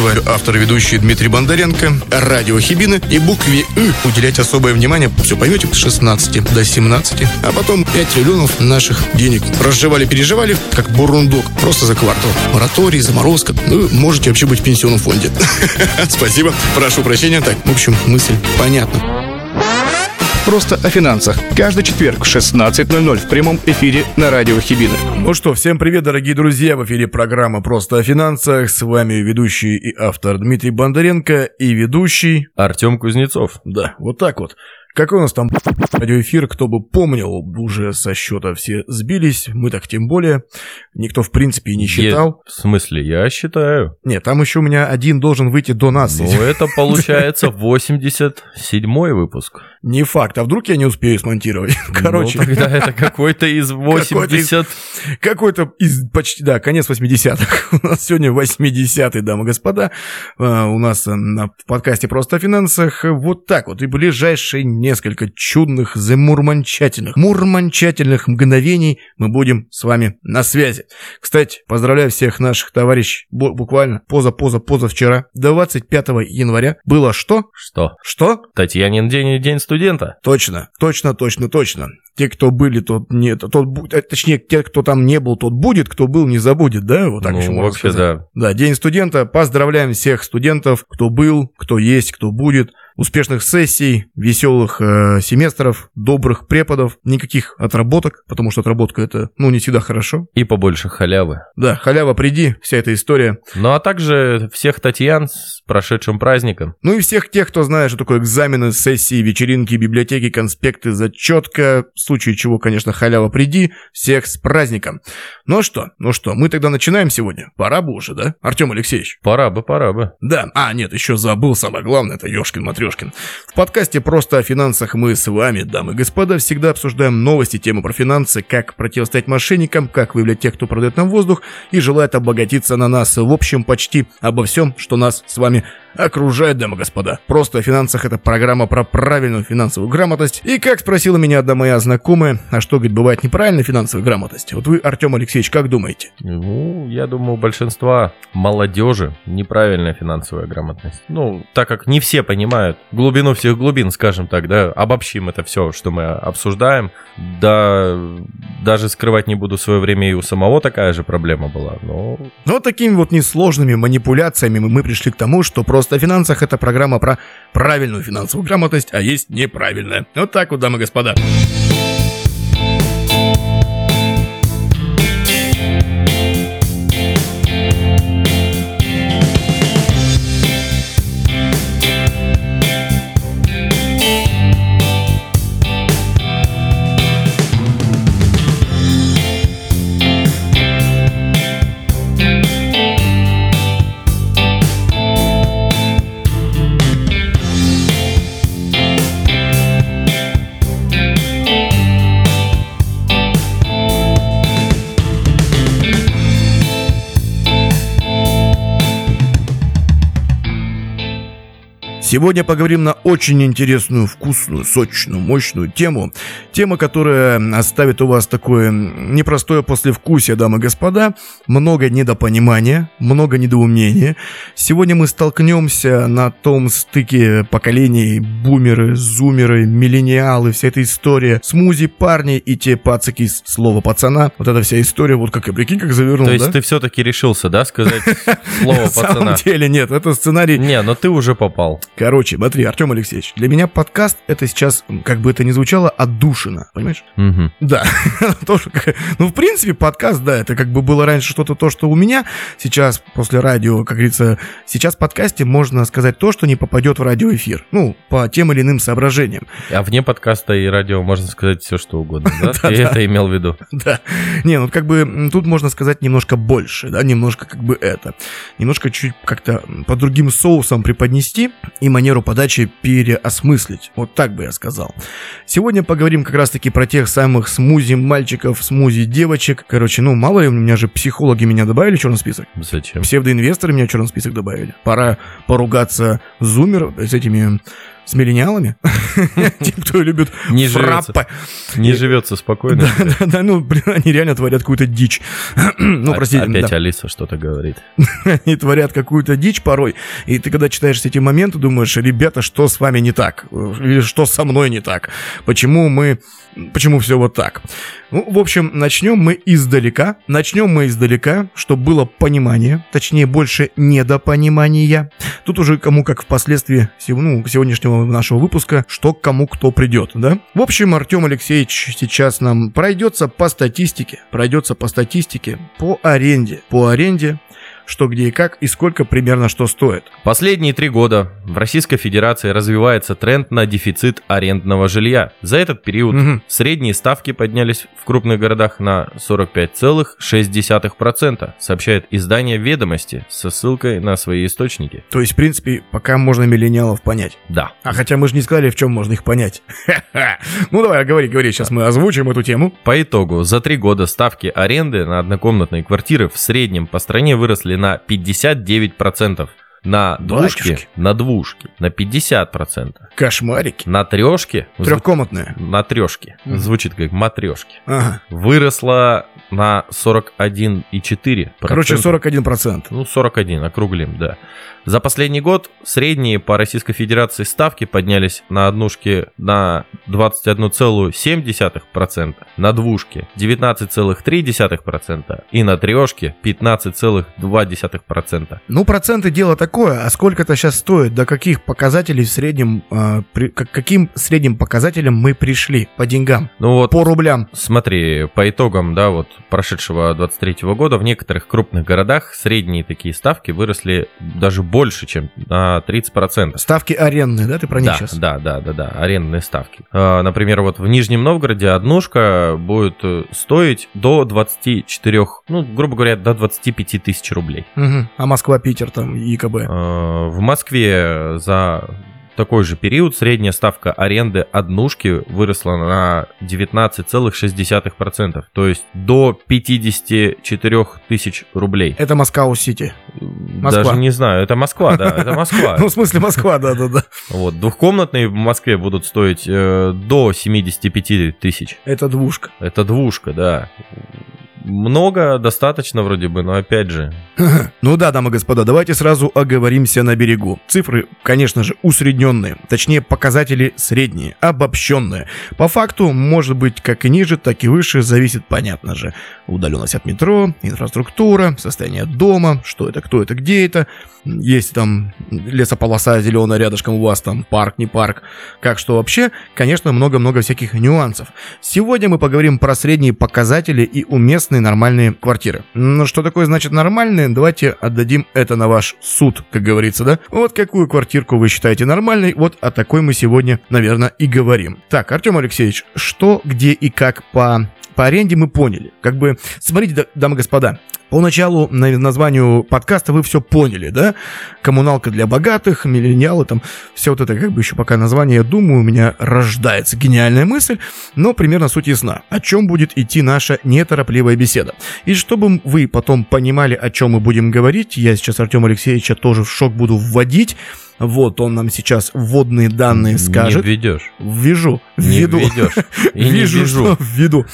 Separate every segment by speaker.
Speaker 1: Вами автор и ведущий Дмитрий Бондаренко, радио Хибины и букве «ы» уделять особое внимание, все поймете, с 16 до 17, а потом 5 триллионов наших денег разжевали-переживали, как бурундук, просто за квартал. Мораторий, заморозка, ну, можете вообще быть в пенсионном фонде. Спасибо, прошу прощения. Так, в общем, мысль понятна.
Speaker 2: Просто о финансах. Каждый четверг в 16.00 в прямом эфире на радио Хибины.
Speaker 1: Ну что, всем привет, дорогие друзья. В эфире программа «Просто о финансах». С вами ведущий и автор Дмитрий Бондаренко и ведущий...
Speaker 3: Артем Кузнецов.
Speaker 1: Да, вот так вот. Какой у нас там радиоэфир, кто бы помнил, уже со счета все сбились, мы так тем более. Никто, в принципе, и не считал.
Speaker 3: Е- в смысле, я считаю.
Speaker 1: Нет, там еще у меня один должен выйти до нас.
Speaker 3: Ну, это получается 87-й выпуск.
Speaker 1: Не факт, а вдруг я не успею смонтировать? Короче.
Speaker 3: Ну, тогда это какой-то из 80...
Speaker 1: Какой-то из почти, да, конец 80-х. У нас сегодня 80-й, дамы и господа. А, у нас на подкасте «Просто о финансах» вот так вот. И ближайшие несколько чудных, замурманчательных, мурманчательных мгновений мы будем с вами на связи. Кстати, поздравляю всех наших товарищей. Буквально поза-поза-поза вчера, 25 января, было что?
Speaker 3: Что?
Speaker 1: Что?
Speaker 3: Татьянин день и день студента.
Speaker 1: Точно, точно, точно, точно. Те, кто были, тот нет, тот, э, точнее, те, кто там не был, тот будет, кто был, не забудет, да? Вот так
Speaker 3: ну,
Speaker 1: еще
Speaker 3: вообще,
Speaker 1: сказать.
Speaker 3: да.
Speaker 1: Да, День студента. Поздравляем всех студентов, кто был, кто есть, кто будет успешных сессий, веселых э, семестров, добрых преподов, никаких отработок, потому что отработка это, ну, не всегда хорошо.
Speaker 3: И побольше халявы.
Speaker 1: Да, халява приди, вся эта история.
Speaker 3: Ну, а также всех Татьян с прошедшим праздником.
Speaker 1: Ну и всех тех, кто знает, что такое экзамены, сессии, вечеринки, библиотеки, конспекты, зачетка, в случае чего, конечно, халява приди, всех с праздником. Ну что, ну что, мы тогда начинаем сегодня? Пора бы уже, да, Артем Алексеевич?
Speaker 3: Пора бы, пора бы.
Speaker 1: Да, а, нет, еще забыл самое главное, это Ёшкин Матрешкин. В подкасте «Просто о финансах» мы с вами, дамы и господа, всегда обсуждаем новости, темы про финансы, как противостоять мошенникам, как выявлять тех, кто продает нам воздух и желает обогатиться на нас. В общем, почти обо всем, что нас с вами окружает, дамы и господа. «Просто о финансах» — это программа про правильную финансовую грамотность. И как спросила меня одна моя знакомая, а что, говорит, бывает неправильная финансовая грамотность? Вот вы, Артем Алексеевич, как думаете?
Speaker 3: Ну, я думаю, у большинства молодежи неправильная финансовая грамотность. Ну, так как не все понимают глубину всех глубин, скажем так, да, обобщим это все, что мы обсуждаем. Да, даже скрывать не буду, в свое время и у самого такая же проблема была, но...
Speaker 1: Но такими вот несложными манипуляциями мы пришли к тому, что просто о финансах это программа про правильную финансовую грамотность, а есть неправильная. Вот так вот, дамы и господа. Сегодня поговорим на очень интересную, вкусную, сочную, мощную тему. Тема, которая оставит у вас такое непростое послевкусие, дамы и господа. Много недопонимания, много недоумения. Сегодня мы столкнемся на том стыке поколений бумеры, зумеры, миллениалы, вся эта история. Смузи, парни и те пацаки, слово пацана. Вот эта вся история, вот как и прикинь, как завернул,
Speaker 3: То есть
Speaker 1: да?
Speaker 3: ты все-таки решился, да, сказать слово
Speaker 1: На самом
Speaker 3: пацана?
Speaker 1: деле нет, это сценарий
Speaker 3: Не, но ты уже попал.
Speaker 1: Короче, смотри, Артем Алексеевич, для меня подкаст это сейчас, как бы это ни звучало, отдушина, понимаешь?
Speaker 3: Мгм.
Speaker 1: Да, тоже, ну, в принципе, подкаст, да, это как бы было раньше что-то то, что у меня, сейчас, после радио, как говорится, сейчас в подкасте можно сказать то, что не попадет в радиоэфир, ну, по тем или иным соображениям.
Speaker 3: А вне подкаста и радио можно сказать все, что угодно, да? Ты это имел в виду?
Speaker 1: Да, не, ну, как бы, тут можно сказать немножко больше, да, немножко как бы это, немножко чуть как-то по другим соусам преподнести и манеру подачи переосмыслить, вот так бы я сказал. Сегодня поговорим как раз-таки про тех самых смузи мальчиков, смузи девочек. Короче, ну, мало ли, у меня же психологи меня добавили в черный список.
Speaker 3: Зачем?
Speaker 1: Псевдоинвесторы меня в черный список добавили. Пора поругаться зумер, с этими с миллениалами, те, кто любит
Speaker 3: Не живется, не живется спокойно.
Speaker 1: Да, да, ну, блин, они реально творят какую-то дичь. Ну,
Speaker 3: А-
Speaker 1: простите,
Speaker 3: Опять. Алиса что-то говорит.
Speaker 1: они творят какую-то дичь порой. И ты, когда читаешь эти моменты, думаешь, ребята, что с вами не так? Или что со мной не так? Почему мы... Почему все вот так? Ну, в общем, начнем мы издалека. Начнем мы издалека, чтобы было понимание, точнее, больше недопонимания. Тут уже кому как впоследствии ну, сегодняшнего нашего выпуска, что к кому кто придет, да? В общем, Артем Алексеевич сейчас нам пройдется по статистике, пройдется по статистике, по аренде, по аренде, что где и как, и сколько примерно что стоит.
Speaker 3: Последние три года в Российской Федерации развивается тренд на дефицит арендного жилья. За этот период
Speaker 1: Мгм.
Speaker 3: средние ставки поднялись в крупных городах на 45,6%, сообщает издание «Ведомости» со ссылкой на свои источники.
Speaker 1: То есть, в принципе, пока можно миллениалов понять.
Speaker 3: Да.
Speaker 1: А хотя мы же не сказали, в чем можно их понять. Ну давай, говори, говори, сейчас мы озвучим эту тему.
Speaker 3: По итогу, за три года ставки аренды на однокомнатные квартиры в среднем по стране выросли на 59%. На двушки,
Speaker 1: Батюшки.
Speaker 3: на двушки, на 50%.
Speaker 1: Кошмарики.
Speaker 3: На трешки,
Speaker 1: Трехкомнатные.
Speaker 3: на трешки,
Speaker 1: Мгм.
Speaker 3: звучит как матрешки,
Speaker 1: Ага.
Speaker 3: выросла на 41,4%.
Speaker 1: Короче, 41%.
Speaker 3: Ну, 41, округлим, да. За последний год средние по Российской Федерации ставки поднялись на однушке на 21,7%, на двушке 19,3% и на трешке 15,2%.
Speaker 1: Ну, проценты дело такое, а сколько это сейчас стоит, до каких показателей в среднем, а, при- к каким средним показателям мы пришли по деньгам,
Speaker 3: Ну вот,
Speaker 1: по рублям?
Speaker 3: смотри, по итогам, да, вот прошедшего 23 года в некоторых крупных городах средние такие ставки выросли даже больше, чем на 30%.
Speaker 1: Ставки арендные, да, ты про них
Speaker 3: Да,
Speaker 1: сейчас?
Speaker 3: да, да, да, да, арендные ставки. А, Например, вот в Нижнем Новгороде однушка будет э, стоить до 24, ну, грубо говоря, до 25 тысяч рублей.
Speaker 1: Мгм. А Москва, Питер, там, ИКБ.
Speaker 3: А, В Москве за такой же период средняя ставка аренды однушки выросла на 19,6%, то есть до 54 тысяч рублей.
Speaker 1: Это Москва-Сити. Москва.
Speaker 3: Даже не знаю, это Москва, да, это Москва.
Speaker 1: Ну, в смысле Москва, да-да-да.
Speaker 3: Вот, двухкомнатные в Москве будут стоить э, до 75 тысяч.
Speaker 1: Это двушка.
Speaker 3: Это двушка, да. Много, достаточно вроде бы, но опять же,
Speaker 1: Ну да, дамы и господа, давайте сразу оговоримся на берегу. Цифры, конечно же, усредненные, точнее показатели средние, обобщенные. По факту, может быть как и ниже, так и выше, зависит, понятно же. Удаленность от метро, инфраструктура, состояние дома, что это, кто это, где это. Есть там лесополоса зеленая рядышком у вас, там парк, не парк. Как что вообще, конечно, много-много всяких нюансов. Сегодня мы поговорим про средние показатели и уместные нормальные квартиры. Ну, что такое значит нормальные? Давайте отдадим это на ваш суд, как говорится, да? Вот какую квартирку вы считаете нормальной, вот о такой мы сегодня, наверное, и говорим. Так, Артем Алексеевич, что, где и как по, по аренде мы поняли. Как бы, смотрите, да- дамы и господа, по началу на названию подкаста вы все поняли, да? Коммуналка для богатых, миллениалы, там, все вот это, как бы еще пока название, я думаю, у меня рождается гениальная мысль, но примерно суть ясна. О чем будет идти наша неторопливая беседа. И чтобы вы потом понимали, о чем мы будем говорить, я сейчас Артема Алексеевича тоже в шок буду вводить. Вот он нам сейчас вводные данные скажет.
Speaker 3: не введешь.
Speaker 1: Ввяжу.
Speaker 3: Не
Speaker 1: Введу.
Speaker 3: введешь. И не
Speaker 1: Вижу,
Speaker 3: ввяжу.
Speaker 1: что введу.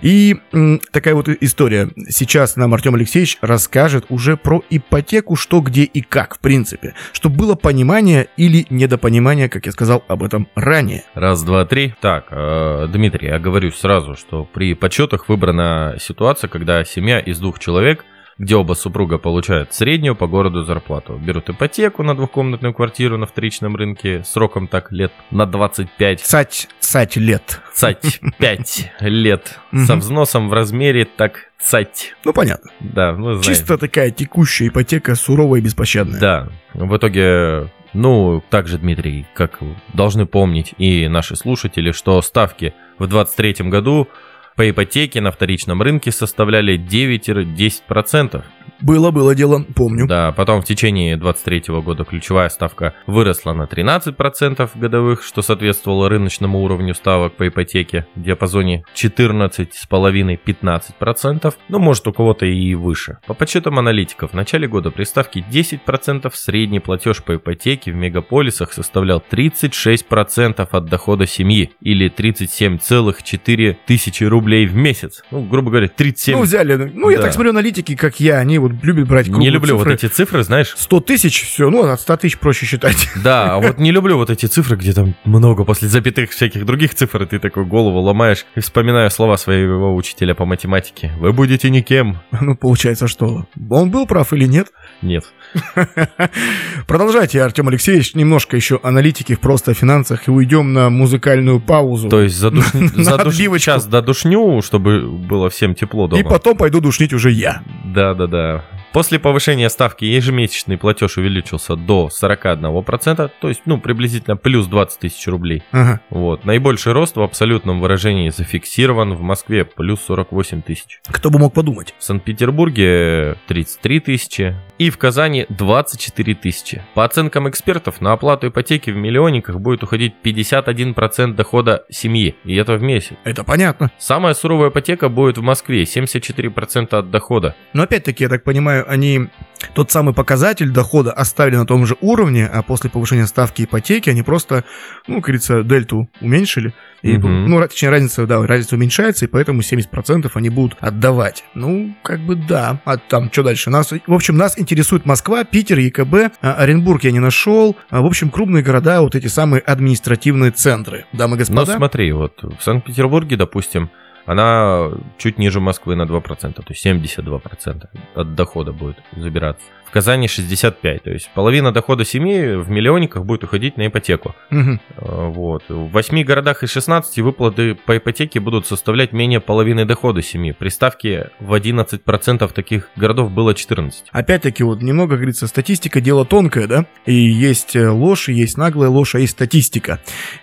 Speaker 1: И м, такая вот история. Сейчас нам Артем Алексеевич расскажет уже про ипотеку, что, где и как, в принципе. Чтобы было понимание или недопонимание, как я сказал об этом ранее.
Speaker 3: Раз, два, три. Так, э, Дмитрий, я говорю сразу, что при подсчетах выбрана ситуация, когда семья из двух человек, где оба супруга получают среднюю по городу зарплату, берут ипотеку на двухкомнатную квартиру на вторичном рынке сроком так лет на 25,
Speaker 1: Цать, цать лет.
Speaker 3: цать 5 лет, со взносом в размере так цать.
Speaker 1: Ну, понятно.
Speaker 3: Да, ну знаете.
Speaker 1: Чисто такая текущая ипотека, суровая и беспощадная.
Speaker 3: Да, в итоге, ну, также, Дмитрий, как должны помнить и наши слушатели, что ставки в 23 году по ипотеке на вторичном рынке составляли 9-10%.
Speaker 1: Было, было дело, помню.
Speaker 3: Да, потом в течение 23 года ключевая ставка выросла на 13% годовых, что соответствовало рыночному уровню ставок по ипотеке в диапазоне 14,5-15%, ну может у кого-то и выше. По подсчетам аналитиков, в начале года при ставке 10% средний платеж по ипотеке в мегаполисах составлял 36% от дохода семьи или 37,4 тысячи рублей в месяц. Ну, грубо говоря, 37.
Speaker 1: Ну, взяли. Ну, я
Speaker 3: Да.
Speaker 1: так смотрю, аналитики, как я, они вот любят брать
Speaker 3: Не
Speaker 1: круглые
Speaker 3: люблю
Speaker 1: цифры.
Speaker 3: вот эти цифры, знаешь.
Speaker 1: 100 тысяч, все, ну, от 100 тысяч проще считать.
Speaker 3: Да, а вот не люблю вот эти цифры, где там много после запятых всяких других цифр, и ты такой голову ломаешь и вспоминаю слова своего учителя по математике. Вы будете никем.
Speaker 1: Ну, получается, что он был прав или нет?
Speaker 3: Нет.
Speaker 1: Продолжайте, Артем Алексеевич, немножко еще аналитики в просто финансах и уйдем на музыкальную паузу.
Speaker 3: То есть
Speaker 1: отбивочку.
Speaker 3: сейчас додушню, чтобы было всем тепло дома.
Speaker 1: И потом пойду душнить уже я.
Speaker 3: Да-да-да. После повышения ставки ежемесячный платеж увеличился до 41%, то есть, ну, приблизительно плюс 20 тысяч рублей.
Speaker 1: Ага.
Speaker 3: Вот. Наибольший рост в абсолютном выражении зафиксирован в Москве, плюс 48 тысяч.
Speaker 1: Кто бы мог подумать?
Speaker 3: В Санкт-Петербурге 33 тысячи и в Казани 24 тысячи. По оценкам экспертов, на оплату ипотеки в миллионниках будет уходить 51% дохода семьи, и это в месяц.
Speaker 1: Это понятно.
Speaker 3: Самая суровая ипотека будет в Москве, 74% от дохода.
Speaker 1: Но опять-таки, я так понимаю, они тот самый показатель дохода оставили на том же уровне, а после повышения ставки ипотеки они просто, ну, как говорится, дельту уменьшили. И,
Speaker 3: Мгм.
Speaker 1: Ну, точнее, разница, да, разница уменьшается, и поэтому 70% они будут отдавать. Ну, как бы да. А там, что дальше? Нас, в общем, нас интересует Москва, Питер, ЕКБ, а Оренбург я не нашел. А, в общем, крупные города, вот эти самые административные центры. Дамы и господа.
Speaker 3: Ну, смотри, вот в Санкт-Петербурге, допустим, она чуть ниже Москвы на 2%, то есть 72% от дохода будет забираться. Казани 65%, то есть половина дохода семьи в миллионниках будет уходить на ипотеку. Э, Вот. В 8 городах из 16 выплаты по ипотеке будут составлять менее половины дохода семьи. При ставке в 11% таких городов было 14.
Speaker 1: Опять-таки, вот немного, как говорится, статистика дело тонкое, да? И есть э, ложь, и есть наглая ложь, а есть статистика.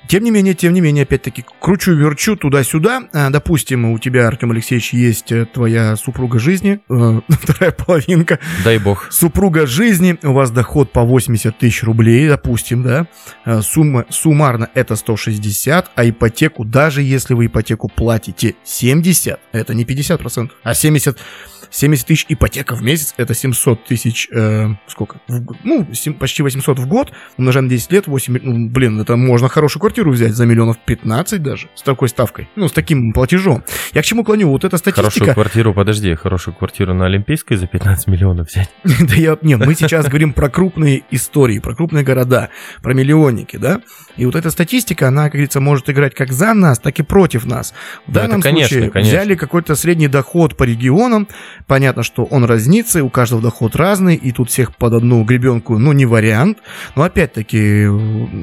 Speaker 1: Тем не менее, тем не менее, опять-таки, кручу-верчу туда-сюда. А, допустим, у тебя, Артем Алексеевич, есть э, твоя супруга жизни, э, вторая половинка,
Speaker 3: Дай бог.
Speaker 1: супруга жизни, у вас доход по 80 тысяч рублей, допустим, да, Э, сумма, суммарно это 160, а ипотеку, даже если вы ипотеку платите 70, это не 50%, а 70, 70 тысяч ипотека в месяц, это 700 тысяч, э, сколько, В ну, сем- почти 800 в год, умножаем на 10 лет, 8, ми- ну, блин, это можно хорошую квартиру взять за миллионов 15 даже, с такой ставкой, ну, с таким платежом. Я к чему клоню, вот эта
Speaker 3: Хорошую
Speaker 1: статистика...
Speaker 3: квартиру, подожди, хорошую квартиру на Олимпийской за 15 миллионов взять.
Speaker 1: Да я, не, мы сейчас говорим про крупные истории, про крупные города, про миллионники, да? И вот эта статистика, она, как говорится, может играть как за нас, так и против нас. В данном случае взяли какой-то средний доход по регионам, понятно, что он разнится, и у каждого доход разный, и тут всех под одну гребенку, ну, не вариант. Но опять-таки,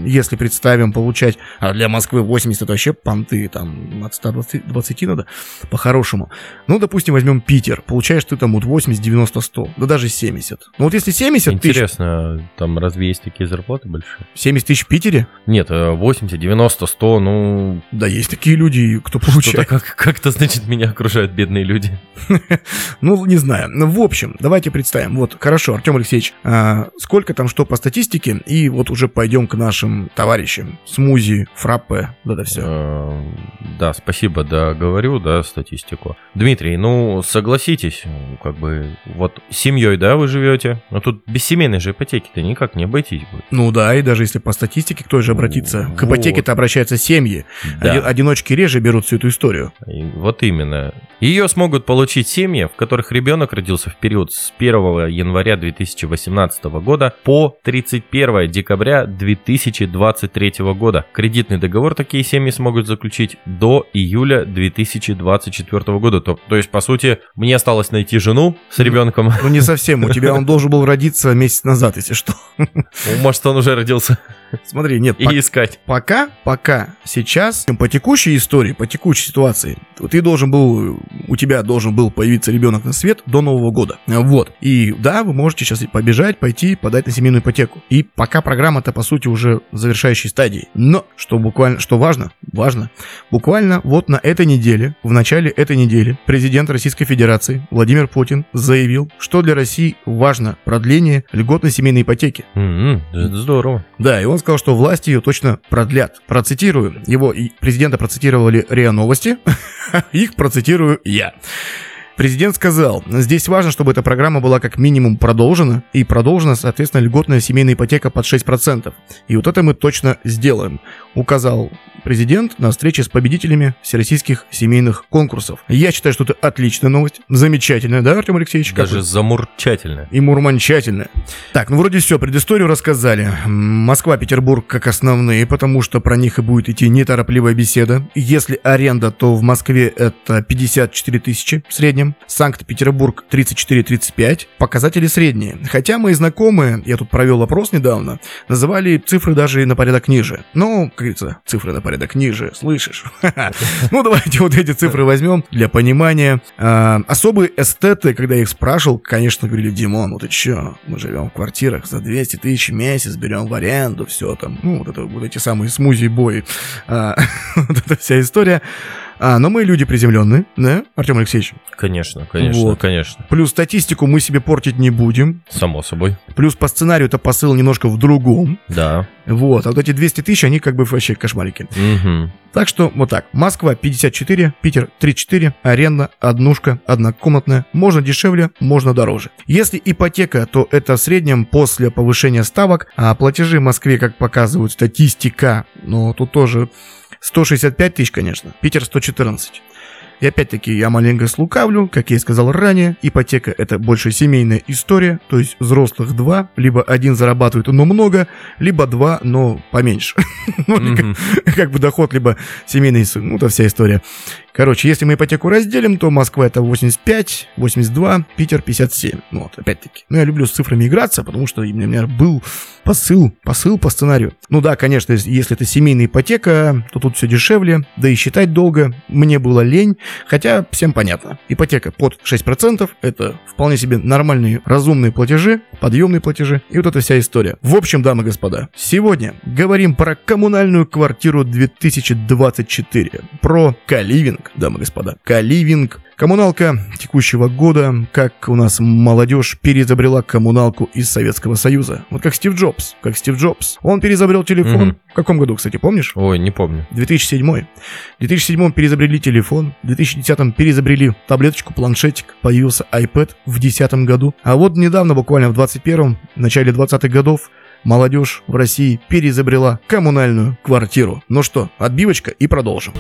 Speaker 1: если представим получать, а для Москвы 80 это вообще понты, там, от 120 20 надо, по-хорошему. Ну, допустим, возьмем Питер, получаешь ты там вот 80, 90, 100, да даже 70. Ну, вот если 70 тысяч,
Speaker 3: Интересно, там разве есть такие зарплаты большие?
Speaker 1: 70 тысяч в Питере,
Speaker 3: Нет, э, 80, 90, 100, ну...
Speaker 1: да есть такие люди, кто
Speaker 3: Что-то
Speaker 1: получает.
Speaker 3: как, как-то, значит, меня окружают бедные люди.
Speaker 1: Ну, не знаю. Ну, в общем, давайте представим. Вот, хорошо, Артем Алексеевич, а, сколько там что по статистике, и вот уже пойдем к нашим товарищам. Смузи, фраппе, да да все.
Speaker 3: Э, Да, спасибо, да, говорю, да, статистику. Дмитрий, ну, согласитесь, как бы, вот семьей, да, вы живете, но тут без семейной же ипотеки-то никак не обойтись будет.
Speaker 1: Ну да, и даже если по статистике, кто же обратится? К ипотеке-то обращаются семьи.
Speaker 3: Да.
Speaker 1: Оди- Одиночки реже берут всю эту историю.
Speaker 3: Вот именно. Ее смогут получить семьи, в которых ребенок родился в период с 1 января 2018 года по 31 декабря 2023 года. Кредитный договор такие семьи смогут заключить до июля 2024 года. То, то есть, по сути, мне осталось найти жену с ребенком.
Speaker 1: Ну не совсем, у тебя он должен был родиться месяц назад, если что.
Speaker 3: Ну, Может, он уже родился.
Speaker 1: Смотри, нет,
Speaker 3: и
Speaker 1: пок-
Speaker 3: искать.
Speaker 1: пока, пока, сейчас, по текущей истории, по текущей ситуации, ты должен был, у тебя должен был появиться ребенок на свет до Нового года. Вот. И да, вы можете сейчас побежать, пойти, подать на семейную ипотеку. И пока программа-то, по сути, уже в завершающей стадии. Но, что буквально, что важно, важно, буквально вот на этой неделе, в начале этой недели, президент Российской Федерации Владимир Путин заявил, что для России важно продление льготной семейной ипотеки.
Speaker 3: М, это Здорово.
Speaker 1: Да, и он сказал, что власти ее точно продлят. Процитирую. Его и президента процитировали РИА Новости. Их процитирую я. Президент сказал, здесь важно, чтобы эта программа была как минимум продолжена, и продолжена, соответственно, льготная семейная ипотека под 6%. И вот это мы точно сделаем, указал президент на встрече с победителями всероссийских семейных конкурсов. Я считаю, что это отличная новость, замечательная, да, Артем Алексеевич?
Speaker 3: Даже
Speaker 1: вы?
Speaker 3: замурчательно.
Speaker 1: и мурманчательная. Так, ну вроде все, предысторию рассказали. Москва, Петербург как основные, потому что про них и будет идти неторопливая беседа. Если аренда, то в Москве это 54 тысячи в среднем. Санкт-Петербург 34-35. Показатели средние. Хотя мои знакомые, я тут провел опрос недавно, называли цифры даже на порядок ниже. Ну, как говорится, цифры на порядок ниже, слышишь? Ну, давайте вот эти цифры возьмем для понимания. А, Особые эстеты, когда я их спрашивал, конечно, говорили, Димон, ну ты чё, мы живем в квартирах за 200 тысяч в месяц, берем в аренду, все там, ну, вот это вот эти самые смузи-бои, А, вот эта вся история. А, но мы люди приземленные, да, Артем Алексеевич?
Speaker 3: Конечно, конечно,
Speaker 1: Вот.
Speaker 3: конечно.
Speaker 1: Плюс статистику мы себе портить не будем.
Speaker 3: Само собой.
Speaker 1: Плюс по сценарию это посыл немножко в другом.
Speaker 3: Да.
Speaker 1: Вот, а вот эти 200 тысяч, они как бы вообще кошмарики.
Speaker 3: Мгм.
Speaker 1: Так что вот так. Москва 54, Питер 34, аренда, однушка, однокомнатная. Можно дешевле, можно дороже. Если ипотека, то это в среднем после повышения ставок, а платежи в Москве, как показывает статистика, но тут тоже 165 тысяч, конечно. Питер 114. И опять-таки я маленько слукавлю, как я и сказал ранее, ипотека это больше семейная история, то есть взрослых два, либо один зарабатывает, но много, либо два, но поменьше. Ну, как- бы доход, либо семейный, ну, это вся история. Короче, если мы ипотеку разделим, то Москва это 85, 82, Питер 57. Ну, вот, опять-таки. Ну, я люблю с цифрами играться, потому что у меня, был посыл, посыл по сценарию. Ну да, конечно, если это семейная ипотека, то тут все дешевле, да и считать долго. Мне было лень, хотя всем понятно. Ипотека под 6% это вполне себе нормальные, разумные платежи, подъемные платежи, и вот эта вся история. В общем, дамы и господа, сегодня говорим про коммунальную квартиру 2024, про каливинг, дамы и господа, каливинг. Коммуналка текущего года, как у нас молодежь переизобрела коммуналку из Советского Союза. Вот как Стив Джобс, как Стив Джобс. Он переизобрел телефон.
Speaker 3: Мгм.
Speaker 1: В каком году, кстати, помнишь?
Speaker 3: Ой, не помню.
Speaker 1: 2007. В 2007 переизобрели телефон, в 2010 переизобрели таблеточку, планшетик, появился iPad в 2010 году. А вот недавно, буквально в 21 в начале 20-х годов, молодежь в России переизобрела коммунальную квартиру. Ну что, отбивочка и продолжим.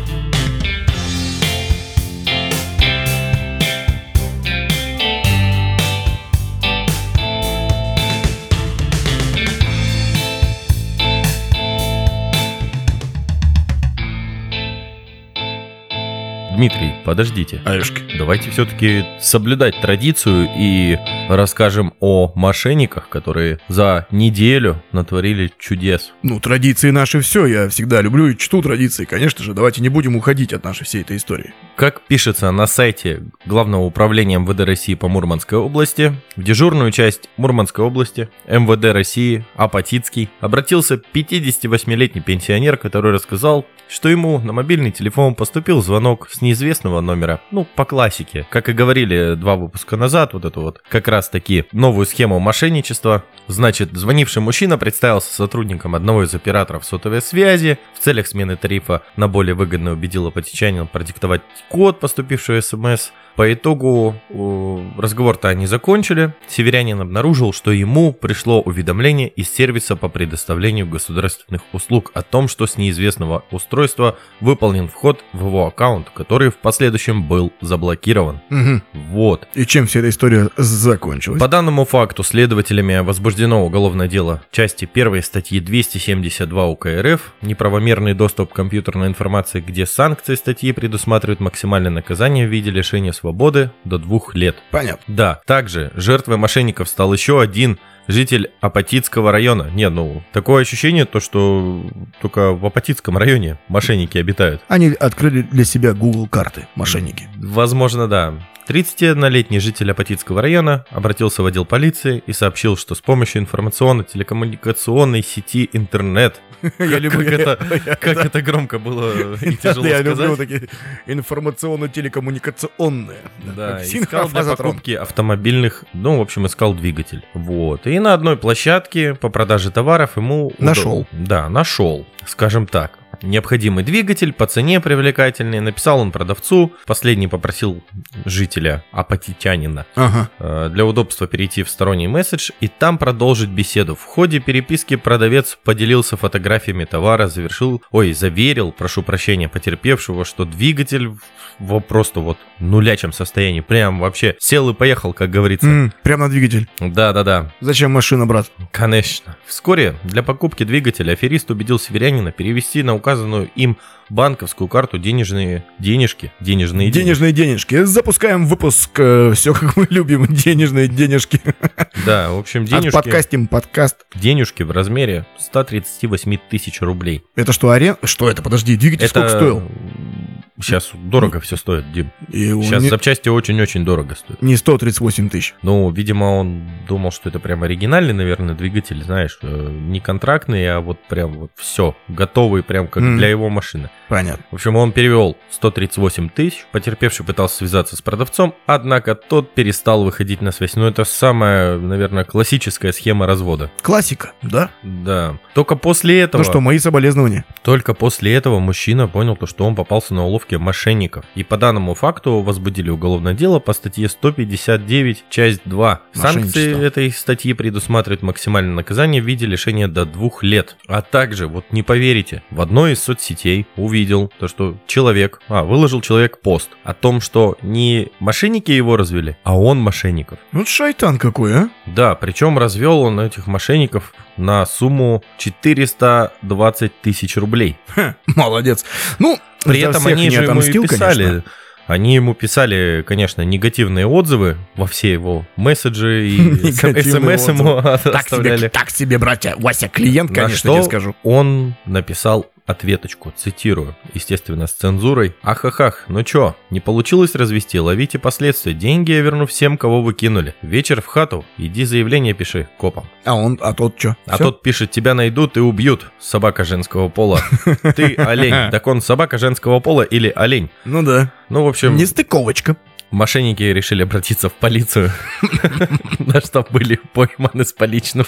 Speaker 3: Дмитрий, подождите.
Speaker 1: Аюшки.
Speaker 3: Давайте все-таки соблюдать традицию и расскажем о мошенниках, которые за неделю натворили чудес.
Speaker 1: Ну, традиции наши все, я всегда люблю и чту традиции, конечно же, давайте не будем уходить от нашей всей этой истории.
Speaker 3: Как пишется на сайте Главного управления МВД России по Мурманской области, в дежурную часть Мурманской области МВД России Апатитский обратился 58-летний пенсионер, который рассказал, что ему на мобильный телефон поступил звонок с неизвестного номера. Ну, по классике. Как и говорили два выпуска назад, вот эту вот как раз таки новую схему мошенничества. Значит, звонивший мужчина представился сотрудником одного из операторов сотовой связи. В целях смены тарифа на более выгодно убедил апатичанина продиктовать код, поступивший в СМС. По итогу разговор-то они закончили. Северянин обнаружил, что ему пришло уведомление из сервиса по предоставлению государственных услуг о том, что с неизвестного устройства выполнен вход в его аккаунт, который в последующем был заблокирован.
Speaker 1: Мгм.
Speaker 3: Вот.
Speaker 1: И чем вся эта история закончилась?
Speaker 3: По данному факту следователями возбуждено уголовное дело части 1 статьи 272 УК РФ «Неправомерный доступ к компьютерной информации», где санкции статьи предусматривают максимальное наказание в виде лишения свободы до двух лет.
Speaker 1: Понятно.
Speaker 3: Да, также жертвой мошенников стал еще один житель Апатитского района. Не, ну, такое ощущение, то, что только в Апатитском районе мошенники обитают.
Speaker 1: Они открыли для себя Google карты, мошенники.
Speaker 3: Возможно, да. 31-летний житель Апатитского района обратился в отдел полиции и сообщил, что с помощью информационно-телекоммуникационной сети интернет
Speaker 1: Я
Speaker 3: как это- Как это громко было и тяжело
Speaker 1: Я люблю такие информационно-телекоммуникационные.
Speaker 3: Да, искал для покупки автомобильных, ну, в общем, искал двигатель. Вот. И на одной площадке по продаже товаров ему...
Speaker 1: Нашел.
Speaker 3: Да, нашел, скажем так. Необходимый двигатель по цене привлекательный. Написал он продавцу. Последний попросил жителя, апатитянина,
Speaker 1: Ага.
Speaker 3: э, для удобства перейти в сторонний месседж и там продолжить беседу. В ходе переписки продавец поделился фотографиями товара, завершил, ой, заверил, прошу прощения, потерпевшего, что двигатель в просто вот нулячем состоянии, прям вообще сел и поехал, как говорится.
Speaker 1: М, Прямо на двигатель.
Speaker 3: Да-да-да,
Speaker 1: Зачем машина, брат?
Speaker 3: конечно. Вскоре для покупки двигателя аферист убедил северянина перевести на указанную им банковскую карту денежные денежки, денежные.
Speaker 1: Денежные денежки. Запускаем выпуск все, как мы любим. Денежные денежки.
Speaker 3: Да, в общем, денежки.
Speaker 1: Подкастим подкаст.
Speaker 3: денежки в размере 138 тысяч рублей.
Speaker 1: Это что, арен? Что это? Подожди, двигатель сколько стоил?
Speaker 3: Сейчас дорого все стоит, Дим.
Speaker 1: И
Speaker 3: Сейчас
Speaker 1: не,
Speaker 3: запчасти очень-очень дорого стоят.
Speaker 1: не 138 тысяч.
Speaker 3: Ну, видимо, он думал, что это прям оригинальный, наверное, двигатель, знаешь, э, не контрактный, а вот прям вот все, готовый прям как
Speaker 1: Мгм.
Speaker 3: для его машины.
Speaker 1: Понятно.
Speaker 3: В общем, он перевел 138 тысяч, потерпевший пытался связаться с продавцом, однако тот перестал выходить на связь. Ну, это самая, наверное, классическая схема развода.
Speaker 1: Классика, да?
Speaker 3: Да. Только после этого...
Speaker 1: Ну что, мои соболезнования.
Speaker 3: Только после этого мужчина понял, то, что он попался на уловки мошенников. И по данному факту возбудили уголовное дело по статье 159, часть 2. Санкции этой статьи предусматривают максимальное наказание в виде лишения до двух лет. А также, вот не поверите, в одной из соцсетей увидел то, что человек, а, выложил человек пост о том, что не мошенники его развели, а он мошенников.
Speaker 1: Вот шайтан какой, а?
Speaker 3: Да, причем развел он этих мошенников на сумму 420 тысяч рублей.
Speaker 1: Ха, молодец. Ну,
Speaker 3: При этом они же ему и писали,
Speaker 1: конечно.
Speaker 3: они ему писали, конечно, негативные отзывы во все его месседжи и смс ему оставляли.
Speaker 1: так себе, братья. Вася, клиент, конечно, тебе скажу.
Speaker 3: он написал ответочку, цитирую, естественно, с цензурой. Ахахах, ну чё, не получилось развести, ловите последствия, деньги я верну всем, кого вы кинули. Вечер в хату, иди заявление пиши копам.
Speaker 1: А он, а тот что?
Speaker 3: А тот пишет, тебя найдут и убьют, собака женского пола. Ты олень. Так он собака женского пола или олень?
Speaker 1: Ну да.
Speaker 3: Ну, в общем,
Speaker 1: Нестыковочка.
Speaker 3: Мошенники решили обратиться в полицию, на что были пойманы с поличным.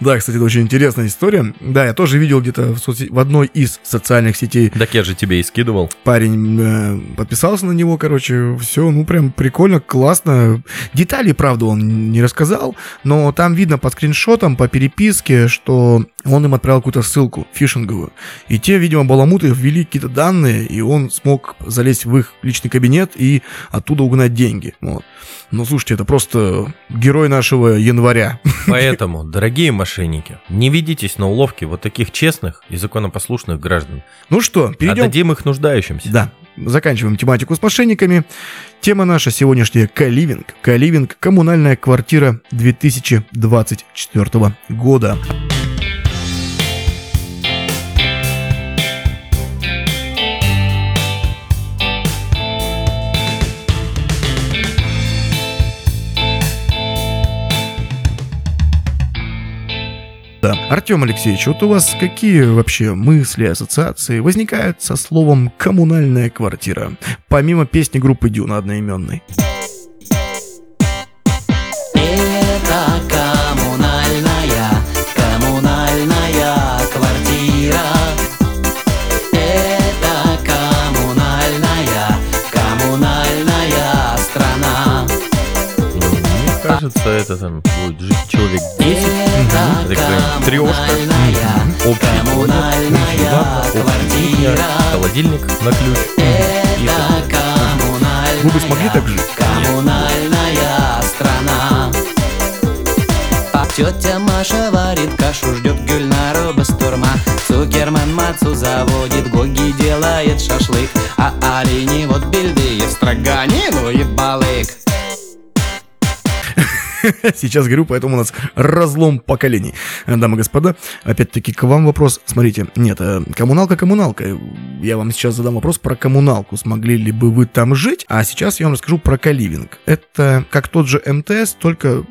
Speaker 1: Да, кстати, это очень интересная история. Да, я тоже видел где-то в, одной из социальных сетей
Speaker 3: Так я же тебе и скидывал.
Speaker 1: парень э, подписался на него, короче, все, ну прям прикольно, классно. Деталей, правда, он не рассказал, но там видно по скриншотам, по переписке, что он им отправил какую-то ссылку фишинговую. И те, видимо, баламуты ввели какие-то данные, и он смог залезть в их личный кабинет и оттуда угнать деньги. Вот. Ну, слушайте, это просто герой нашего января.
Speaker 3: Поэтому, дорогие мошенники, не ведитесь на уловки вот таких честных и законопослушных граждан.
Speaker 1: Ну что, перейдем
Speaker 3: Отдадим их нуждающимся.
Speaker 1: Да, заканчиваем тематику с мошенниками. Тема наша сегодняшняя – Каливинг. Каливинг – коммунальная квартира 2024 года. Да. Артем Алексеевич, вот у вас какие вообще мысли, ассоциации возникают со словом «коммунальная квартира», помимо песни группы Дюна одноименной?
Speaker 3: Кажется, это там будет жить человек 10.
Speaker 4: Это
Speaker 3: какая-нибудь трешка. Общий
Speaker 4: коммунальная квартира.
Speaker 3: холодильник на ключ. И
Speaker 1: Вы бы смогли так жить?
Speaker 4: коммунальная страна. Тетя Маша варит кашу, ждет Гюльнару Бастурма. Цукерман мацу заводит, Гоги делает шашлык. А Алине вот Бельдеев строганину и балык.
Speaker 1: Сейчас говорю, поэтому у нас разлом поколений. Дамы и господа, опять-таки к вам вопрос. Смотрите, нет, э, коммуналка коммуналка. Я вам сейчас задам вопрос про коммуналку. Смогли ли бы вы там жить? А сейчас я вам расскажу про каливинг. Это как тот же МТС, только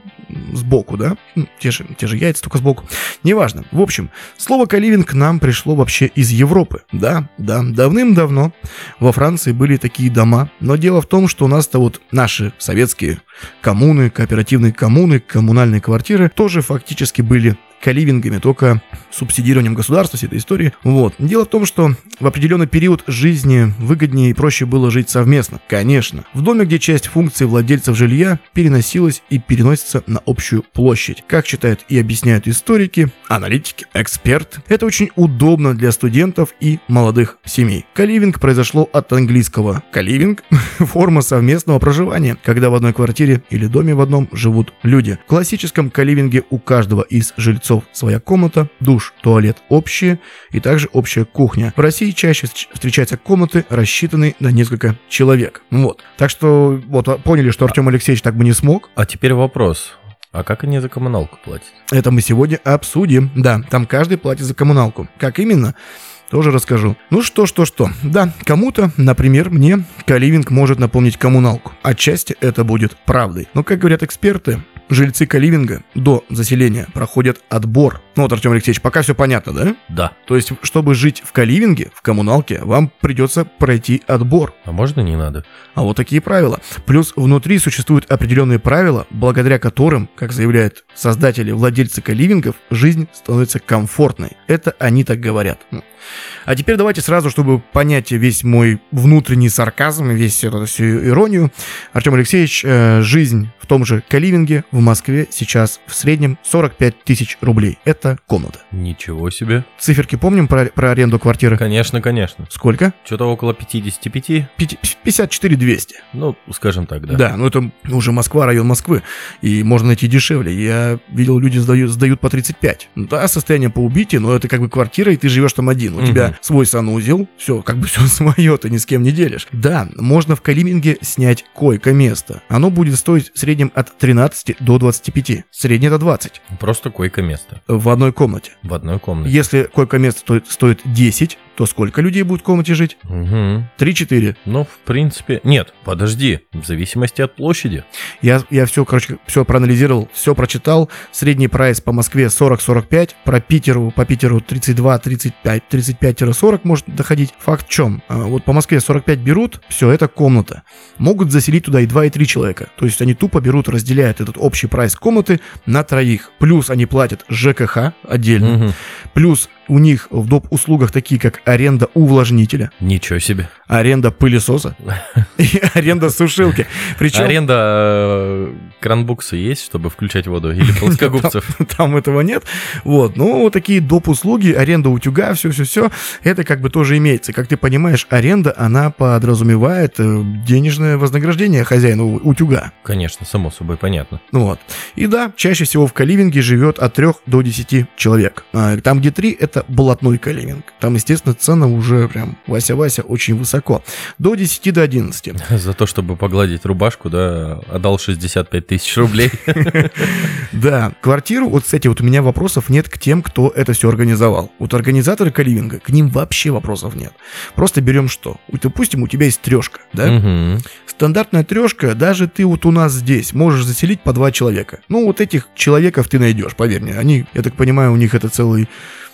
Speaker 1: сбоку, да? Ну, те, же, те же яйца, только сбоку. Неважно. В общем, слово каливинг к нам пришло вообще из Европы. Да, да, давным-давно во Франции были такие дома. Но дело в том, что у нас-то вот наши советские коммуны, кооперативные коммуны, коммунальные квартиры тоже фактически были каливингами, только субсидированием государства всей этой истории. Вот. Дело в том, что в определенный период жизни выгоднее и проще было жить совместно. Конечно. В доме, где часть функций владельцев жилья переносилась и переносится на общую площадь. Как считают и объясняют историки, аналитики, эксперты, это очень удобно для студентов и молодых семей. Каливинг произошло от английского каливинг, форма совместного проживания, когда в одной квартире или доме в одном живут люди. В классическом каливинге у каждого из жильцов своя комната, душ, туалет общие и также общая кухня. В России чаще встречаются комнаты, рассчитанные на несколько человек. Вот. Так что вот поняли, что Артем Алексеевич так бы не смог.
Speaker 3: А теперь вопрос. А как они за коммуналку платят?
Speaker 1: Это мы сегодня обсудим. Да, там каждый платит за коммуналку. Как именно? Тоже расскажу. Ну что, что, что. Да, кому-то, например, мне каливинг может напомнить коммуналку. Отчасти это будет правдой. Но, как говорят эксперты, жильцы Каливинга до заселения проходят отбор. Ну вот, Артем Алексеевич, пока все понятно, да?
Speaker 3: Да.
Speaker 1: То есть, чтобы жить в Каливинге, в коммуналке, вам придется пройти отбор.
Speaker 3: А можно не надо?
Speaker 1: А вот такие правила. Плюс внутри существуют определенные правила, благодаря которым, как заявляют создатели, владельцы Каливингов, жизнь становится комфортной. Это они так говорят. А теперь давайте сразу, чтобы понять весь мой внутренний сарказм, весь эту всю иронию. Артем Алексеевич, э, жизнь в том же Каливинге в Москве сейчас в среднем 45 тысяч рублей. Это комната.
Speaker 3: Ничего себе.
Speaker 1: Циферки помним про, про аренду квартиры?
Speaker 3: Конечно, конечно.
Speaker 1: Сколько?
Speaker 3: Что-то около 55.
Speaker 1: 54 200.
Speaker 3: Ну, скажем так, да.
Speaker 1: Да, ну это уже Москва, район Москвы. И можно найти дешевле. Я видел, люди сдают, сдают по 35. Ну, да, состояние по убитию, но это как бы квартира, и ты живешь там один. У угу. тебя свой санузел, все, как бы все свое, ты ни с кем не делишь. Да, можно в Калиминге снять койко-место. Оно будет стоить в среднем от 13 до 25. Среднее это 20.
Speaker 3: Просто койко-место.
Speaker 1: В одной комнате.
Speaker 3: В одной комнате.
Speaker 1: Если койко-место стоит, стоит 10, то сколько людей будет в комнате жить?
Speaker 3: Угу.
Speaker 1: 3-4.
Speaker 3: Ну, в принципе... Нет, подожди, в зависимости от площади.
Speaker 1: Я, я все, короче, все проанализировал, все прочитал. Средний прайс по Москве 40-45, про Питеру, по Питеру 32-35, 35-40 может доходить. Факт в чем? А, вот по Москве 45 берут, все, это комната. Могут заселить туда и 2, и 3 человека. То есть они тупо берут, разделяют этот общий прайс комнаты на троих. Плюс они платят ЖКХ отдельно. Угу. Плюс у них в доп. услугах такие, как аренда увлажнителя.
Speaker 3: Ничего себе.
Speaker 1: Аренда пылесоса. И аренда сушилки.
Speaker 3: Причем... Аренда э, кранбукса есть, чтобы включать воду? Или плоскогубцев?
Speaker 1: Там этого нет. Вот. Ну, вот такие доп. услуги, аренда утюга, все-все-все. Это как бы тоже имеется. Как ты понимаешь, аренда, она подразумевает э, денежное вознаграждение хозяину утюга.
Speaker 3: Конечно, само собой, понятно.
Speaker 1: Вот. И да, чаще всего в каливинге живет от 3 до 10 человек. А там, где 3, это это блатной калининг. Там, естественно, цена уже прям Вася-Вася очень высоко. До 10 до 11.
Speaker 3: За то, чтобы погладить рубашку, да, отдал 65 тысяч рублей.
Speaker 1: Да, квартиру, вот, кстати, вот у меня вопросов нет к тем, кто это все организовал. Вот организаторы каливинга, к ним вообще вопросов нет. Просто берем что? Допустим, у тебя есть трешка, да? Стандартная трешка, даже ты вот у нас здесь можешь заселить по два человека. Ну, вот этих человеков ты найдешь, поверь мне. Они, я так понимаю, у них это целый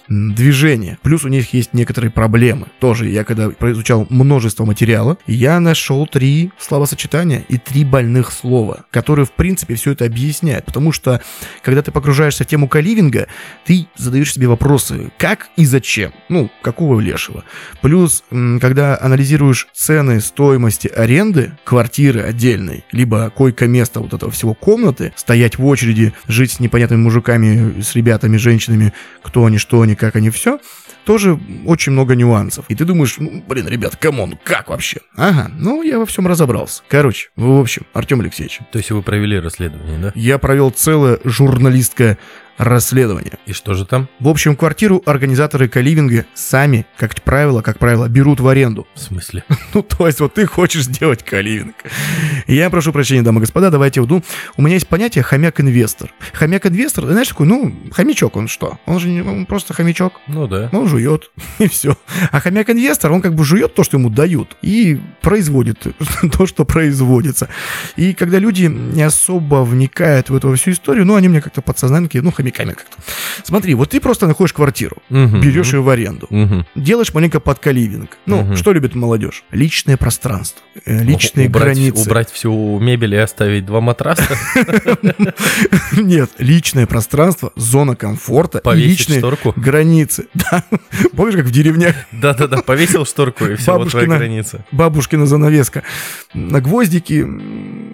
Speaker 1: движения. Плюс у них есть некоторые проблемы. Тоже я когда изучал множество материала, я нашел три словосочетания и три больных слова, которые в принципе все это объясняют. Потому что когда ты погружаешься в тему каливинга, ты задаешь себе вопросы, как и зачем. Ну, какого лешего. Плюс, когда анализируешь цены стоимости аренды квартиры отдельной, либо койко-место вот этого всего комнаты, стоять в очереди, жить с непонятными мужиками, с ребятами, женщинами, кто они, что они, как они все, тоже очень много нюансов. И ты думаешь, ну, блин, ребят, come on, как вообще? Ага, ну, я во всем разобрался. Короче, в общем, Артем Алексеевич.
Speaker 3: То есть вы провели расследование, да?
Speaker 1: Я провел целое журналистское расследование.
Speaker 3: И что же там?
Speaker 1: В общем, квартиру организаторы коливинга сами, как правило, как правило, берут в аренду.
Speaker 3: В смысле?
Speaker 1: Ну, то есть, вот ты хочешь сделать коливинг. Я прошу прощения, дамы и господа, давайте вду. У меня есть понятие хомяк-инвестор. Хомяк-инвестор, знаешь, такой, ну, хомячок, он что? Он же не, он просто хомячок.
Speaker 3: Ну да.
Speaker 1: Он жует, и все. А хомяк-инвестор, он как бы жует то, что ему дают, и производит то, что производится. И когда люди не особо вникают в эту всю историю, ну, они мне как-то подсознательно, такие, ну, хомяками как-то. Смотри, вот ты просто находишь квартиру,
Speaker 3: Мгм.
Speaker 1: берешь ее в аренду,
Speaker 3: Мгм.
Speaker 1: делаешь маленько под каливинг. Ну,
Speaker 3: Мгм.
Speaker 1: что любит молодежь? Личное пространство, э, личные
Speaker 3: убрать,
Speaker 1: границы.
Speaker 3: Убрать всю мебель и оставить два матраса,
Speaker 1: Нет, личное пространство, зона комфорта личные границы. Помнишь, как в деревнях
Speaker 3: Да-да-да, повесил шторку и все, вот твоя граница.
Speaker 1: бабушкина занавеска. На гвоздики,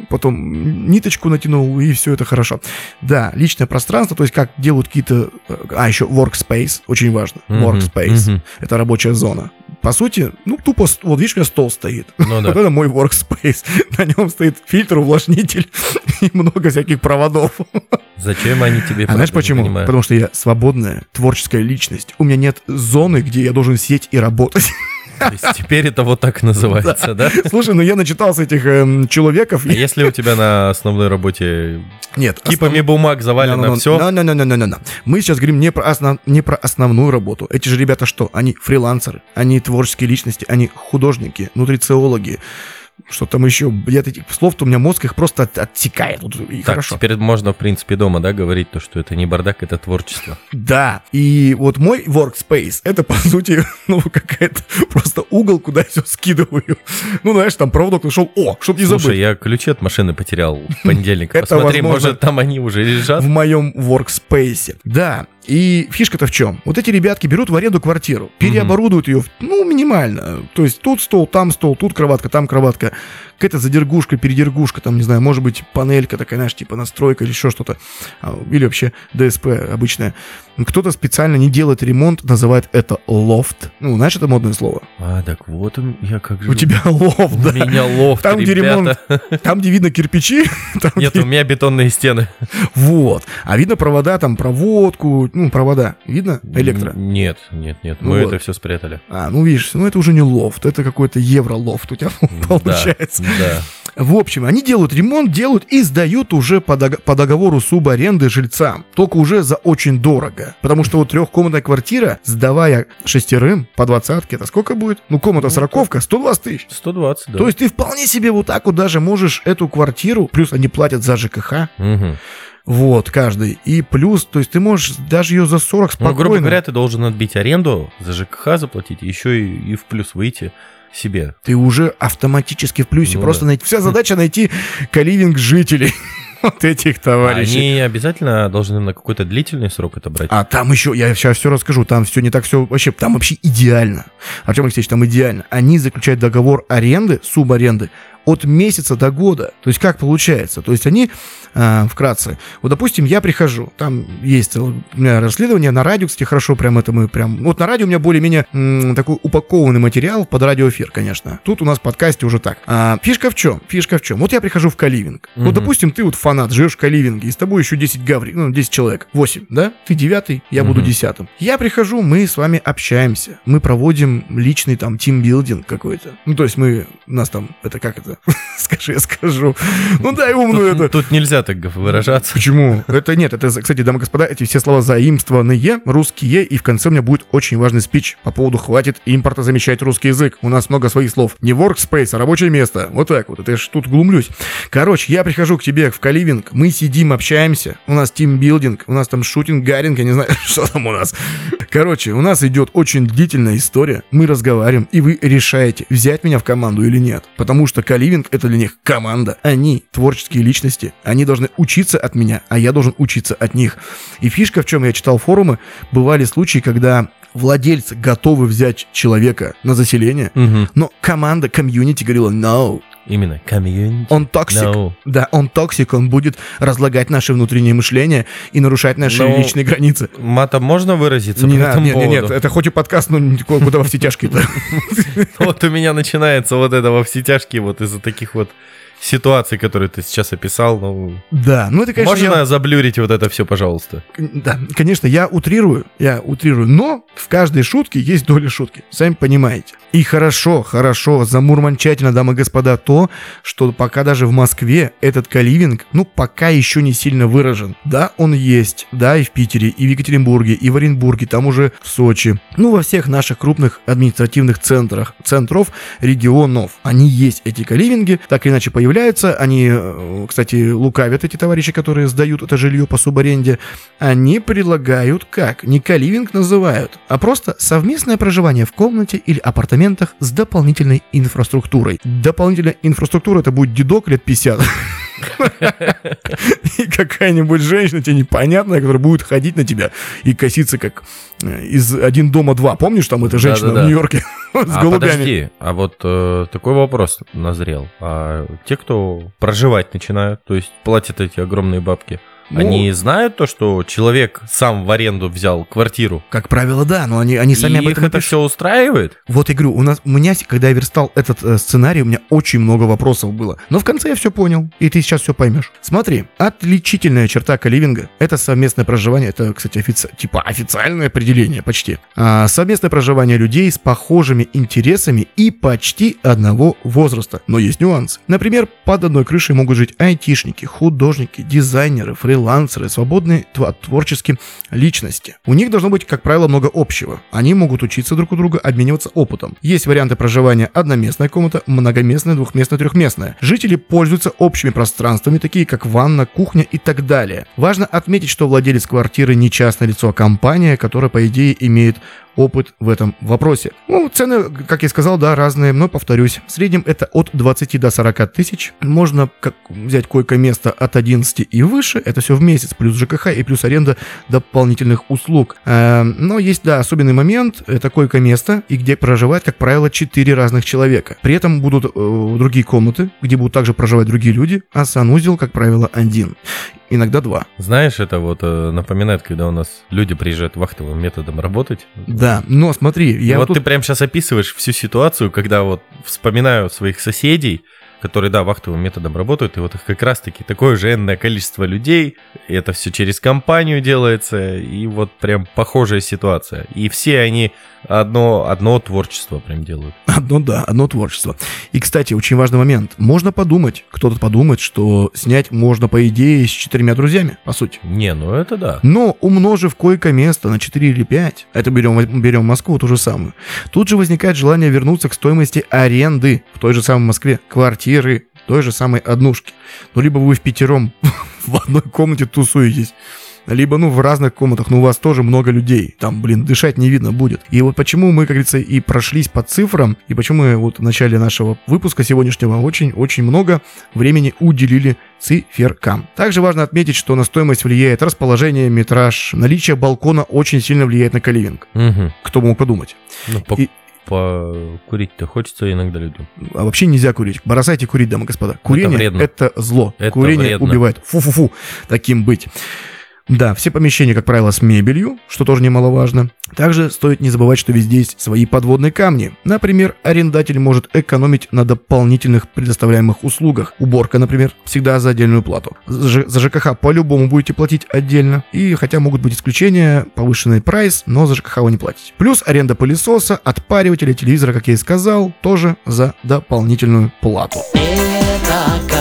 Speaker 1: потом ниточку натянул, и все это хорошо. Да, личное пространство, то есть как делают какие-то... э, А, еще workspace, очень важно. Workspace.
Speaker 3: мгм.
Speaker 1: Это рабочая зона. По сути, ну, тупо, вот видишь, у меня стол стоит.
Speaker 3: Ну да.
Speaker 1: Вот это мой workspace. На нем стоит фильтр, увлажнитель и много всяких проводов.
Speaker 3: Зачем они тебе?
Speaker 1: А знаешь почему? Потому что я свободная, творческая личность. У меня нет зоны, где я должен сидеть и работать.
Speaker 3: Теперь это вот так называется, да?
Speaker 1: Слушай, ну я начитался этих эм, человеков.
Speaker 3: А если у тебя на основной работе
Speaker 1: Нет,
Speaker 3: кипами бумаг завалено все,
Speaker 1: все. Мы сейчас говорим не про, основ- не про основную работу. Эти же ребята что? Они фрилансеры, они творческие личности, они художники, нутрициологи. Что там еще? Я этих слов-то у меня мозг их просто от- отсекает. Вот, и
Speaker 3: так,
Speaker 1: хорошо.
Speaker 3: теперь можно, в принципе, дома, да, говорить то, что это не бардак, это творчество.
Speaker 1: Да, и вот мой workspace, это, по сути, ну, какая-то просто угол, куда я все скидываю. Ну, знаешь, там проводок нашел, о, чтоб не
Speaker 3: Слушай,
Speaker 1: забыть.
Speaker 3: я ключи от машины потерял в понедельник. Посмотри, может, там они уже лежат.
Speaker 1: в моем workspace. Да, и фишка-то в чем? Вот эти ребятки берут в аренду квартиру, переоборудуют ее, ну, минимально. То есть тут стол, там стол, тут кроватка, там кроватка. Какая-то задергушка, передергушка, там, не знаю, может быть, панелька такая, знаешь, типа настройка или еще что-то. А, Или вообще ДСП обычная. Кто-то специально не делает ремонт, называет это лофт. Ну, знаешь, это модное слово.
Speaker 3: А, так вот он, я как же...
Speaker 1: У тебя лофт,
Speaker 3: У
Speaker 1: да.
Speaker 3: меня лофт,
Speaker 1: Там, где
Speaker 3: ребята.
Speaker 1: Там, где видно кирпичи, там,
Speaker 3: Нет,
Speaker 1: где-
Speaker 3: у меня бетонные стены.
Speaker 1: Вот. А видно провода, там проводку, ну, провода. Видно? Электро.
Speaker 3: Нет, нет, нет, мы
Speaker 1: вот.
Speaker 3: это все спрятали.
Speaker 1: А, ну видишь, ну это уже не лофт, это какой-то евро-лофт у тебя получается.
Speaker 3: Да.
Speaker 1: В общем, они делают ремонт, делают и сдают уже по, дог- по договору субаренды жильцам. Только уже за очень дорого. Потому что вот трехкомнатная квартира, сдавая шестерым по двадцатке, это сколько будет? Ну, комната сороковка, 120 тысяч.
Speaker 3: 120, да.
Speaker 1: То есть ты вполне себе вот так вот даже можешь эту квартиру, плюс они платят за ЖКХ,
Speaker 3: Мгм.
Speaker 1: вот, каждый, и плюс, то есть ты можешь даже ее за 40
Speaker 3: Ну,
Speaker 1: спокойно...
Speaker 3: грубо говоря, ты должен отбить аренду, за ЖКХ заплатить, еще и, и в плюс выйти себе.
Speaker 1: ты уже автоматически в плюсе.
Speaker 3: Ну
Speaker 1: Просто
Speaker 3: да.
Speaker 1: найти, вся задача найти каливинг жителей. Вот этих товарищей.
Speaker 3: Они обязательно должны на какой-то длительный срок это брать.
Speaker 1: А там еще, я сейчас все расскажу, там все не так все, вообще, там вообще идеально. Артем Алексеевич, там идеально. Они заключают договор аренды, субаренды, от месяца до года. То есть как получается? То есть они, а, вкратце, вот допустим, я прихожу, там есть у меня расследование на радио, кстати, хорошо, прям это мы прям... Вот на радио у меня более-менее м, такой упакованный материал под радиоэфир, конечно. Тут у нас в подкасте уже так. А, фишка в чем? Фишка в чем? Вот я прихожу в каливинг. Вот,
Speaker 3: Мгм.
Speaker 1: допустим, ты вот фанат, живешь в каливинге, и с тобой еще 10 гаври, ну, 10 человек, 8, да? Ты девятый, я буду
Speaker 3: Мгм.
Speaker 1: десятым. Я прихожу, мы с вами общаемся. Мы проводим личный там тимбилдинг какой-то. Ну, то есть мы, у нас там, это как это? Скажи, я скажу. Ну, дай умную
Speaker 3: Тут,
Speaker 1: это.
Speaker 3: тут нельзя так выражаться.
Speaker 1: Почему? Это нет, это, кстати, дамы и господа, эти все слова заимствованные, русские, и в конце у меня будет очень важный спич по поводу «хватит импорта замещать русский язык». У нас много своих слов. Не workspace, а рабочее место. Вот так вот, это я ж тут глумлюсь. Короче, я прихожу к тебе в каливинг, мы сидим, общаемся, у нас тимбилдинг, у нас там шутинг, гаринг, я не знаю, что там у нас. Короче, у нас идет очень длительная история, мы разговариваем, и вы решаете, взять меня в команду или нет. Потому что каливинг — это для них команда. Они творческие личности, они должны учиться от меня, а я должен учиться от них. И фишка в чем я читал форумы, бывали случаи, когда владельцы готовы взять человека на заселение,
Speaker 3: Мгм.
Speaker 1: но команда, комьюнити говорила no,
Speaker 3: Именно. Комьюнити.
Speaker 1: он toxic.
Speaker 3: No.
Speaker 1: Да, он toxic, он будет разлагать наше внутреннее мышление и нарушать наши
Speaker 3: Ну,
Speaker 1: личные границы.
Speaker 3: Матом можно выразиться
Speaker 1: Не
Speaker 3: по этому
Speaker 1: нет, нет, нет, это хоть и подкаст, но куда во все тяжкие-то.
Speaker 3: Вот у меня начинается вот это во все тяжкие вот из-за таких вот ситуаций, которые ты сейчас описал, ну...
Speaker 1: Да, ну это, конечно,
Speaker 3: Можно
Speaker 1: я-
Speaker 3: заблюрить вот это все, пожалуйста?
Speaker 1: Да, конечно, я утрирую, я утрирую, но в каждой шутке есть доля шутки, сами понимаете. И хорошо, хорошо, замурманчательно, дамы и господа, то, что пока даже в Москве этот каливинг, ну, пока еще не сильно выражен. Да, он есть, да, и в Питере, и в Екатеринбурге, и в Оренбурге, там уже в Сочи. Ну, во всех наших крупных административных центрах, центров, регионов. Они есть, эти каливинги, так или иначе появляются. Они, э, кстати, лукавят эти товарищи, которые сдают это жилье по субаренде. Они предлагают как? Не каливинг называют, а просто совместное проживание в комнате или апартаментах с дополнительной инфраструктурой. Дополнительная инфраструктура это будет дедок лет 50. И какая-нибудь женщина тебе непонятная, которая будет ходить на тебя и коситься как э, из «Один дома два». Помнишь, там эта женщина в Нью-Йорке с
Speaker 3: а
Speaker 1: голубями?
Speaker 3: подожди, а вот э, такой вопрос назрел. А те, кто проживать начинают, то есть платят эти огромные бабки,
Speaker 1: Ну,
Speaker 3: они знают то, что человек сам в аренду взял квартиру?
Speaker 1: Как правило, да, но они, они сами
Speaker 3: и
Speaker 1: об
Speaker 3: их
Speaker 1: этом и
Speaker 3: это
Speaker 1: пишут.
Speaker 3: все устраивает?
Speaker 1: Вот я говорю, у нас, у меня, когда я верстал этот э, сценарий, у меня очень много вопросов было. Но в конце я все понял, и ты сейчас все поймешь. Смотри, отличительная черта каливинга – это совместное проживание, это, кстати, офици- типа официальное определение почти. А, совместное проживание людей с похожими интересами и почти одного возраста. Но есть нюансы. Например, под одной крышей могут жить айтишники, художники, дизайнеры, фрилансеры, свободные тва- творческие личности. У них должно быть, как правило, много общего. Они могут учиться друг у друга, обмениваться опытом. Есть варианты проживания одноместная комната, многоместная, двухместная, трехместная. Жители пользуются общими пространствами, такие как ванна, кухня и так далее. Важно отметить, что владелец квартиры не частное лицо, а компания, которая, по идее, имеет опыт в этом вопросе. Ну, цены, как я сказал, да, разные, но повторюсь. В среднем это от 20 до 40 тысяч. Можно как, взять койко-место от 11 и выше, это все в месяц, плюс ЖКХ и плюс аренда дополнительных услуг. Эм, но есть, да, особенный момент, это койко-место, и где проживает, как правило, 4 разных человека. При этом будут э, другие комнаты, где будут также проживать другие люди, а санузел, как правило, один. Иногда два.
Speaker 3: Знаешь, это вот э, напоминает, когда у нас люди приезжают вахтовым методом работать.
Speaker 1: Да, но смотри, я
Speaker 3: вот
Speaker 1: тут-
Speaker 3: ты прямо сейчас описываешь всю ситуацию, когда вот вспоминаю своих соседей, которые, да, вахтовым методом работают, и вот их как раз-таки такое же энное количество людей, и это все через компанию делается, и вот прям похожая ситуация. И все они одно, одно творчество прям делают.
Speaker 1: Одно, да, одно творчество. И, кстати, очень важный момент. Можно подумать, кто-то подумает, что снять можно, по идее, с четырьмя друзьями, по сути.
Speaker 3: Не, ну это да.
Speaker 1: Но умножив койко-место на 4 или 5, это берем, берем Москву ту же самую, тут же возникает желание вернуться к стоимости аренды в той же самой Москве, квартиры, той же самой однушки. Ну, либо вы в пятером в одной комнате тусуетесь, либо, ну, в разных комнатах, но у вас тоже много людей. Там, блин, дышать не видно будет. И вот почему мы, как говорится, и прошлись по цифрам, и почему мы вот в начале нашего выпуска сегодняшнего очень-очень много времени уделили циферкам. Также важно отметить, что на стоимость влияет расположение, метраж, наличие балкона очень сильно влияет на каливинг.
Speaker 3: Мгм.
Speaker 1: Кто мог подумать.
Speaker 3: Ну, по-
Speaker 1: И-
Speaker 3: покурить-то хочется иногда людям.
Speaker 1: А вообще нельзя курить. Бросайте курить, дамы и господа. Курение
Speaker 3: вредно.
Speaker 1: это, зло.
Speaker 3: Это
Speaker 1: Курение
Speaker 3: вредно.
Speaker 1: убивает. Фу-фу-фу. Таким быть. Да, все помещения, как правило, с мебелью, что тоже немаловажно. Также стоит не забывать, что везде есть свои подводные камни. Например, арендатель может экономить на дополнительных предоставляемых услугах. Уборка, например, всегда за отдельную плату. За ЖКХ по-любому будете платить отдельно. И хотя могут быть исключения, повышенный прайс, но за ЖКХ вы не платите. Плюс аренда пылесоса, отпаривателя, телевизора, как я и сказал, тоже за дополнительную плату.
Speaker 4: Это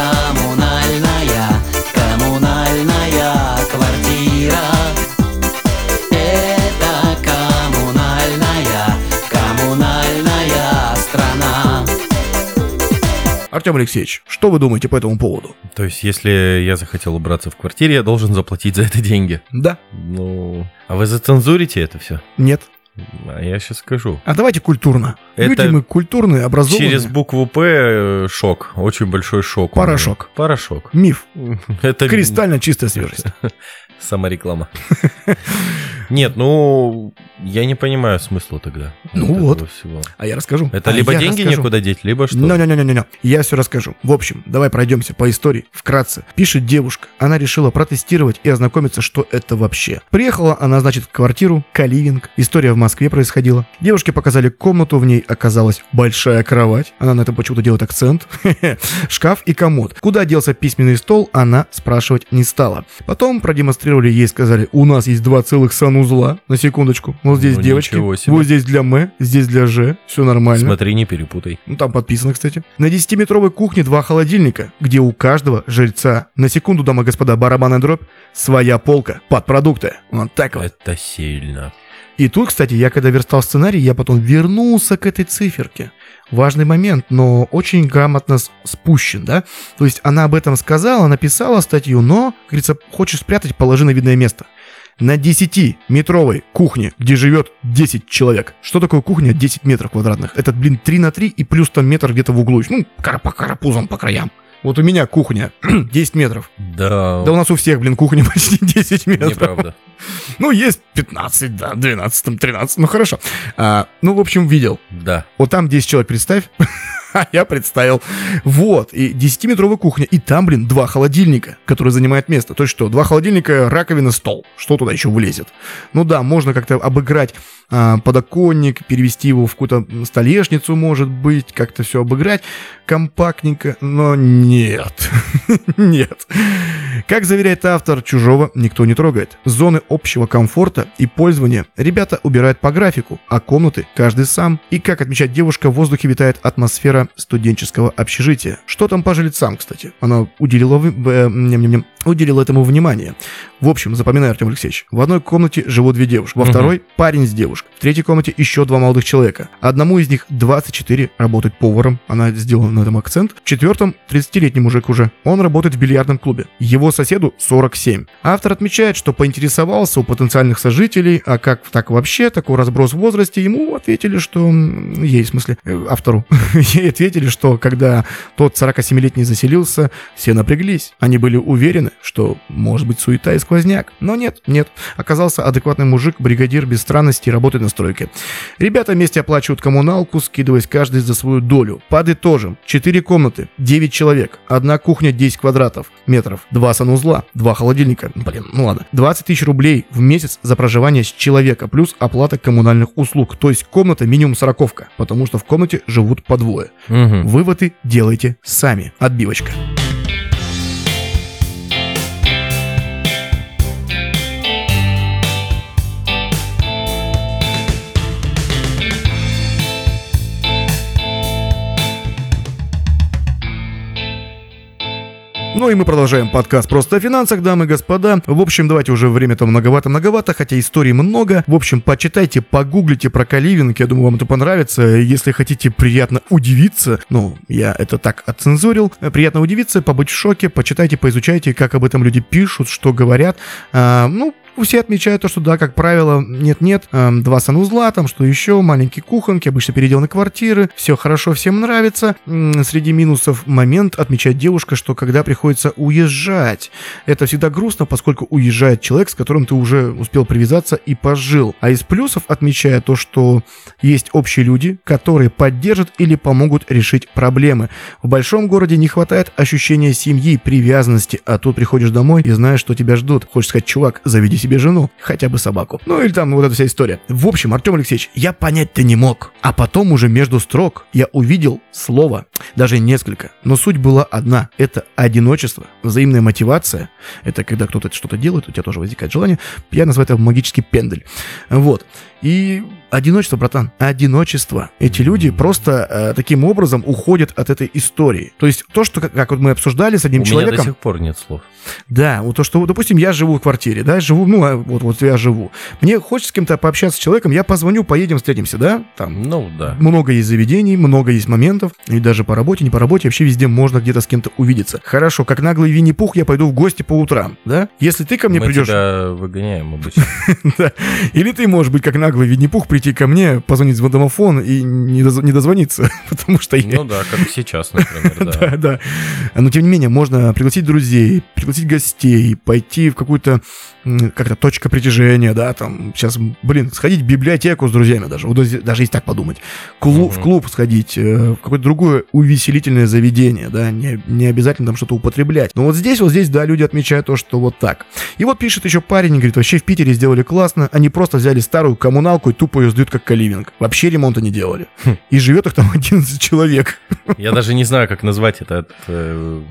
Speaker 1: Артем Алексеевич, что вы думаете по этому поводу?
Speaker 3: То есть, если я захотел убраться в квартире, я должен заплатить за это деньги.
Speaker 1: Да?
Speaker 3: Ну, а вы зацензурите это все?
Speaker 1: Нет?
Speaker 3: А я сейчас скажу.
Speaker 1: А давайте культурно.
Speaker 3: Это
Speaker 1: Люди мы культурные, образованные.
Speaker 3: Через букву П шок. Очень большой шок.
Speaker 1: Порошок.
Speaker 3: Порошок.
Speaker 1: Миф.
Speaker 3: Это
Speaker 1: Кристально чистая свежесть.
Speaker 3: самореклама. Нет, ну, я не понимаю смысла тогда.
Speaker 1: Ну вот.
Speaker 3: всего.
Speaker 1: А я расскажу.
Speaker 3: Это
Speaker 1: А
Speaker 3: либо деньги
Speaker 1: расскажу.
Speaker 3: некуда деть, либо что?
Speaker 1: Не-не-не-не, я все расскажу. В общем, давай пройдемся по истории вкратце. Пишет девушка. Она решила протестировать и ознакомиться, что это вообще. Приехала она, значит, в квартиру, каливинг. История в Москве происходила. Девушке показали комнату, в ней оказалась большая кровать. Она на этом почему-то делает акцент. Шкаф и комод. Куда делся письменный стол, она спрашивать не стала. Потом продемонстрировали ей, сказали, у нас есть два целых санузла. На секундочку. Вот здесь
Speaker 3: Ну,
Speaker 1: девочки, вот здесь для М, здесь для Ж. Все нормально.
Speaker 3: Смотри, не перепутай.
Speaker 1: Ну, там подписано, кстати. На 10-метровой кухне два холодильника, где у каждого жильца, на секунду, дамы и господа, барабанная дробь, своя полка под продукты. Вот так вот.
Speaker 3: Это сильно.
Speaker 1: И тут, кстати, я когда верстал сценарий, я потом вернулся к этой циферке. Важный момент, но очень грамотно спущен, да? То есть она об этом сказала, написала статью, но, как говорится, хочешь спрятать, положи на видное место. На 10-метровой кухне, где живет 10 человек. Что такое кухня 10 метров квадратных? Это, блин, 3 на 3 и плюс там метр где-то в углу. Ну, кар- по карапузам по краям. Вот у меня кухня 10 метров.
Speaker 3: Да,
Speaker 1: Да у нас у всех, блин, кухня почти 10 метров.
Speaker 3: неправда.
Speaker 1: Ну, есть 15, да, 12, там, 13, ну хорошо. А, ну, в общем, видел.
Speaker 3: Да.
Speaker 1: Вот там 10 человек, представь. А я представил. Вот, и 10-метровая кухня. И там, блин, два холодильника, которые занимают место. То есть что, два холодильника, раковина, стол. Что туда еще влезет? Ну да, можно как-то обыграть а, подоконник, перевести его в какую-то столешницу, может быть, как-то все обыграть компактненько, но нет. Нет. Как заверяет автор, чужого никто не трогает. Зоны общего комфорта и пользования ребята убирают по графику, а комнаты каждый сам. И как отмечает девушка, в воздухе витает атмосфера студенческого общежития. Что там по жильцам, кстати? Она уделила, э, ням-ням-ням, уделила этому внимание. В общем, запоминай, Артем Алексеевич, в одной комнате живут две девушки, во второй парень с девушкой, в третьей комнате еще два молодых человека. Одному из них 24, работает поваром, она сделала на этом акцент. В четвертом 30-летний мужик уже, он работает в бильярдном клубе. Его соседу 47. Автор отмечает, что поинтересовался у потенциальных сожителей, а как так вообще, такой разброс в возрасте, ему ответили, что... Ей, в смысле, э, автору. Ей ответили, что когда тот 47-летний заселился, все напряглись. Они были уверены, что может быть суета и сквозняк. Но нет, нет. Оказался адекватный мужик, бригадир без странностей, работает на стройке. Ребята вместе оплачивают коммуналку, скидываясь каждый за свою долю. Подытожим. 4 комнаты, 9 человек, одна кухня 10 квадратов метров, два санузла, два холодильника. Блин, ну ладно. 20 тысяч рублей в месяц за проживание с человека, плюс оплата коммунальных услуг. То есть комната минимум сороковка, потому что в комнате живут по двое.
Speaker 3: Мгм.
Speaker 1: Выводы делайте сами. Отбивочка. Ну и мы продолжаем подкаст «Просто о финансах», дамы и господа. В общем, давайте уже время-то многовато-многовато, хотя историй много. В общем, почитайте, погуглите про каливинг, я думаю, вам это понравится. Если хотите приятно удивиться, ну, я это так отцензурил, приятно удивиться, побыть в шоке, почитайте, поизучайте, как об этом люди пишут, что говорят. А, ну, все отмечают то, что да, как правило, нет-нет, эм, два санузла, там что еще, маленькие кухонки, обычно переделаны квартиры, все хорошо, всем нравится. М, Среди минусов момент отмечает девушка, что когда приходится уезжать, это всегда грустно, поскольку уезжает человек, с которым ты уже успел привязаться и пожил. А из плюсов отмечает то, что есть общие люди, которые поддержат или помогут решить проблемы. В большом городе не хватает ощущения семьи, привязанности, а тут приходишь домой и знаешь, что тебя ждут. Хочешь сказать, чувак, заведи себе жену, хотя бы собаку. Ну или там вот эта вся история. В общем, Артем Алексеевич, я понять-то не мог. А потом уже между строк я увидел слово, даже несколько. Но суть была одна. Это одиночество, взаимная мотивация. Это когда кто-то что-то делает, у тебя тоже возникает желание. Я называю это магический пендель. Вот. И одиночество, братан, одиночество. Эти люди просто э, таким образом уходят от этой истории. То есть то, что, как, как вот мы обсуждали с одним
Speaker 3: У меня до
Speaker 1: человеком,
Speaker 3: сих пор нет слов.
Speaker 1: да, вот то, что, допустим, я живу в квартире, да, живу, ну, а вот, вот я живу. Мне хочется с кем-то пообщаться с человеком, я позвоню, поедем, встретимся, да, там,
Speaker 3: Ну да.
Speaker 1: много есть заведений, много есть моментов, и даже по работе, не по работе, вообще везде можно где-то с кем-то увидеться. Хорошо, как наглый Винни-Пух я пойду в гости по утрам, да? Если ты ко мне
Speaker 3: Мы
Speaker 1: придешь...
Speaker 3: тебя выгоняем обычно.
Speaker 1: Или ты, может быть, как наглый наглый Винни-Пух прийти ко мне, позвонить в домофон и не, доз- не дозвониться, потому что я...
Speaker 3: Ну да, как сейчас, например, да.
Speaker 1: Да, да. Но тем не менее, можно пригласить друзей, пригласить гостей, пойти в какую-то как-то точка притяжения, да, там, сейчас, блин, сходить в библиотеку с друзьями даже, даже если так подумать, Клу- в
Speaker 3: Мгм.
Speaker 1: клуб сходить, э, в какое-то другое увеселительное заведение, да, не, не обязательно там что-то употреблять. Но вот здесь, вот здесь, да, люди отмечают то, что вот так. И вот пишет еще парень, говорит, вообще в Питере сделали классно, они просто взяли старую коммуналку и тупо ее сдают как каливинг. Вообще ремонта не делали. И живет их там 11 человек.
Speaker 3: Я даже не знаю, как назвать этот э,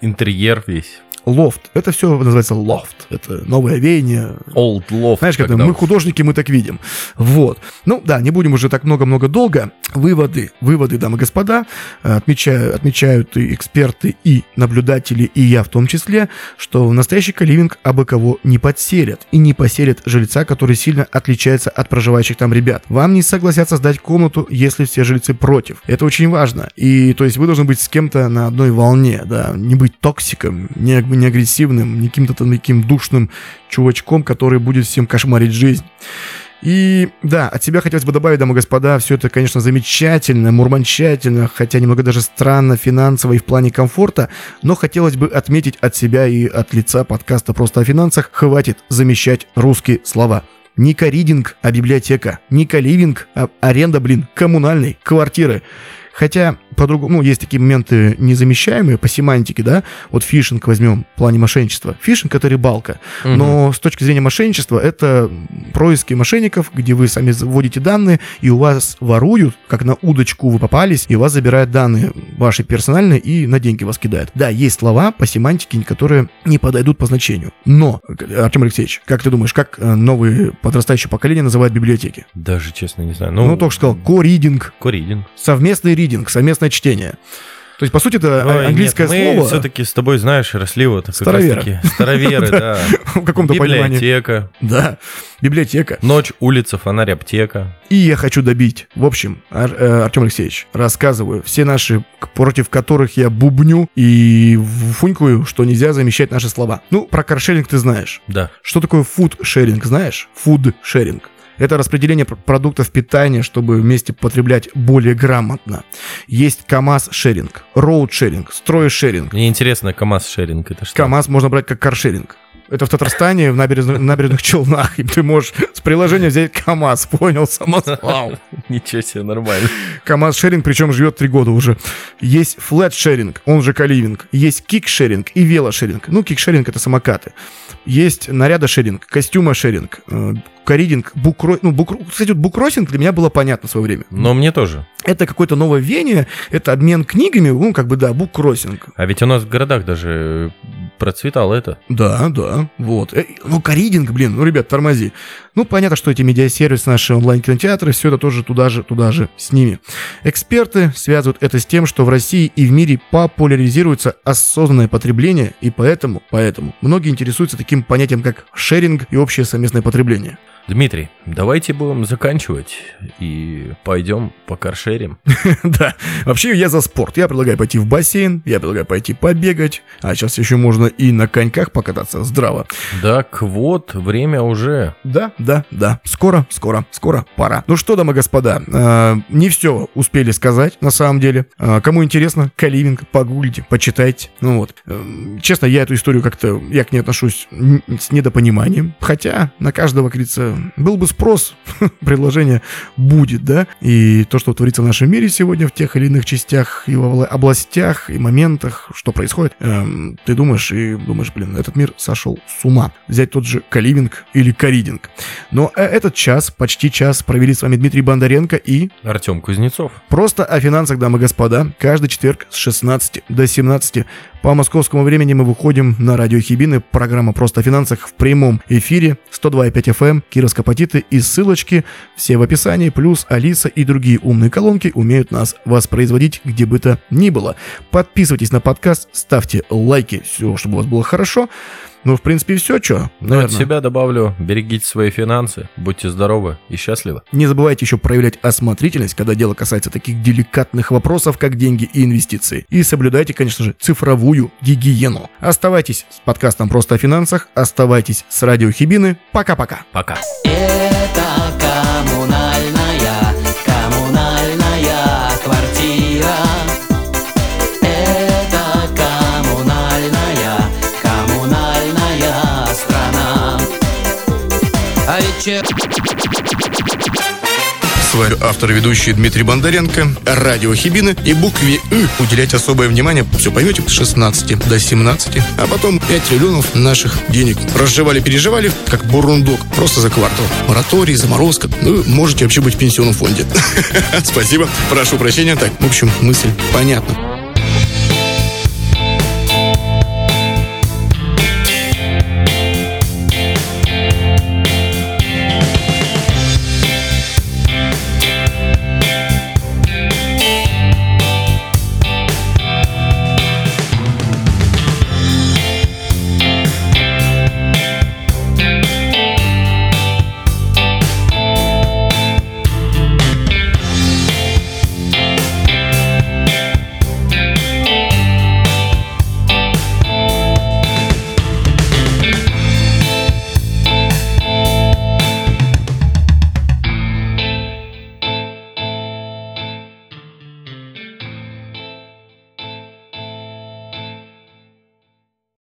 Speaker 3: интерьер весь.
Speaker 1: Лофт. Это все называется лофт. Это новое веяние.
Speaker 3: Old Loft.
Speaker 1: Знаешь, как мы художники, мы так видим. Вот. Ну да, не будем уже так много-много долго. Выводы, выводы, дамы и господа, э, отмечают, отмечают и эксперты, и наблюдатели, и я в том числе, что настоящий каливинг абы кого не подселят. И не поселят жильца, который сильно отличается от проживающих там ребят. Вам не согласятся сдать комнату, если все жильцы против. Это очень важно. И то есть вы должны быть с кем-то на одной волне, да, не быть токсиком, не, не агрессивным, не каким-то там таким душным чувачком, который будет всем кошмарить жизнь. И да, от себя хотелось бы добавить, дамы и господа, все это, конечно, замечательно, мурманчательно, хотя немного даже странно финансово и в плане комфорта, но хотелось бы отметить от себя и от лица подкаста «Просто о финансах» хватит замещать русские слова. Не коридинг, а библиотека. Не каливинг, а аренда, блин, коммунальной, квартиры. Хотя, по-другому, ну, есть такие моменты незамещаемые по семантике, да, вот фишинг возьмем в плане мошенничества. Фишинг — это рыбалка.
Speaker 3: Мгм.
Speaker 1: Но с точки зрения мошенничества, это происки мошенников, где вы сами вводите данные, и у вас воруют, как на удочку вы попались, и у вас забирают данные ваши персональные и на деньги вас кидают. Да, есть слова по семантике, которые не подойдут по значению. Но, Артем Алексеевич, как ты думаешь, как э, новые подрастающее поколение называют библиотеки?
Speaker 3: Даже честно не знаю.
Speaker 1: Ну,
Speaker 3: Ну,
Speaker 1: только что сказал, ко-ридинг,
Speaker 3: Коридинг.
Speaker 1: совместный ридинг, совместное чтение. То есть, по сути, это
Speaker 3: Ой,
Speaker 1: английское
Speaker 3: нет, мы
Speaker 1: слово
Speaker 3: все-таки с тобой, знаешь, росли вот как
Speaker 1: Староверы.
Speaker 3: раз-таки староверы, да.
Speaker 1: в каком-то понимании.
Speaker 3: Библиотека,
Speaker 1: Да, библиотека.
Speaker 3: ночь, улица, фонарь, аптека.
Speaker 1: И я хочу добить. В общем, э, Артем Алексеевич, рассказываю. Все наши, против которых я бубню и фунькаю, что нельзя замещать наши слова. Ну, про каршеринг ты знаешь.
Speaker 3: Да.
Speaker 1: Что такое фуд-шеринг, знаешь? Фуд-шеринг. Это распределение пр- продуктов питания, чтобы вместе потреблять более грамотно. Есть КАМАЗ-шеринг, роуд-шеринг, строй-шеринг.
Speaker 3: Мне интересно, КамАЗ-шеринг это что?
Speaker 1: КАМАЗ можно брать как каршеринг. Это в Татарстане, в набережных, набережных Челнах. И ты можешь с приложения взять КАМАЗ, понял, самосвал.
Speaker 3: Ничего себе, нормально.
Speaker 1: КамАЗ шеринг, причем живет три года уже. Есть флет шеринг, он же каливинг. Есть кик шеринг и велошеринг. Ну, кик шеринг это самокаты. Есть наряда шеринг, каридинг, букро... Ну, букро... Кстати, вот букросинг для меня было понятно в свое время.
Speaker 3: Но мне тоже.
Speaker 1: Это какое-то новое веяние, это обмен книгами, ну, как бы, да, буккроссинг.
Speaker 3: А ведь у нас в городах даже процветало это.
Speaker 1: Да, да, вот. Э, Ну, каридинг, блин, ну, ребят, тормози. Ну, понятно, что эти медиасервисы, наши онлайн-кинотеатры, все это тоже туда же, туда же с ними. Эксперты связывают это с тем, что в России и в мире популяризируется осознанное потребление, и поэтому, поэтому многие интересуются таким понятием, как шеринг и общее совместное потребление.
Speaker 3: Дмитрий, давайте будем заканчивать и пойдем по каршерим.
Speaker 1: Да, вообще я за спорт. Я предлагаю пойти в бассейн, я предлагаю пойти побегать, а сейчас еще можно и на коньках покататься здраво.
Speaker 3: Так вот, время уже.
Speaker 1: Да, да, да. Скоро, скоро, скоро пора. Ну что, дамы и господа, э, не все успели сказать, на самом деле. Э, кому интересно, Каливинг, погуглите, почитайте. Ну вот. Э, честно, я эту историю как-то, я к ней отношусь с недопониманием. Хотя на каждого, как говорится, был бы спрос, предложение будет, да. И то, что творится в нашем мире сегодня в тех или иных частях и областях и моментах, что происходит, эм, ты думаешь и думаешь, блин, этот мир сошел с ума. Взять тот же Каливинг или Каридинг. Но э, этот час, почти час, провели с вами Дмитрий Бондаренко и
Speaker 3: Артем Кузнецов.
Speaker 1: Просто о финансах, дамы и господа. Каждый четверг с 16 до 17 по московскому времени мы выходим на радио Хибины. Программа «Просто о финансах» в прямом эфире. 102,5 FM, Кировск Апатиты и ссылочки все в описании. Плюс Алиса и другие умные колонки умеют нас воспроизводить где бы то ни было. Подписывайтесь на подкаст, ставьте лайки, все, чтобы у вас было хорошо. Ну, в принципе, все, что,
Speaker 3: Ну, от себя добавлю, берегите свои финансы, будьте здоровы и счастливы.
Speaker 1: Не забывайте еще проявлять осмотрительность, когда дело касается таких деликатных вопросов, как деньги и инвестиции. И соблюдайте, конечно же, цифровую гигиену. Оставайтесь с подкастом «Просто о финансах», оставайтесь с радио Хибины. Пока-пока.
Speaker 3: Пока.
Speaker 1: Вами автор и ведущий Дмитрий Бондаренко, радио Хибины и букве «ы» уделять особое внимание, все поймете, с 16 до 17, а потом 5 триллионов наших денег разжевали-переживали, как бурундук, просто за квартал. Мораторий, заморозка, ну, можете вообще быть в пенсионном фонде. Спасибо, прошу прощения. Так, в общем, мысль понятна.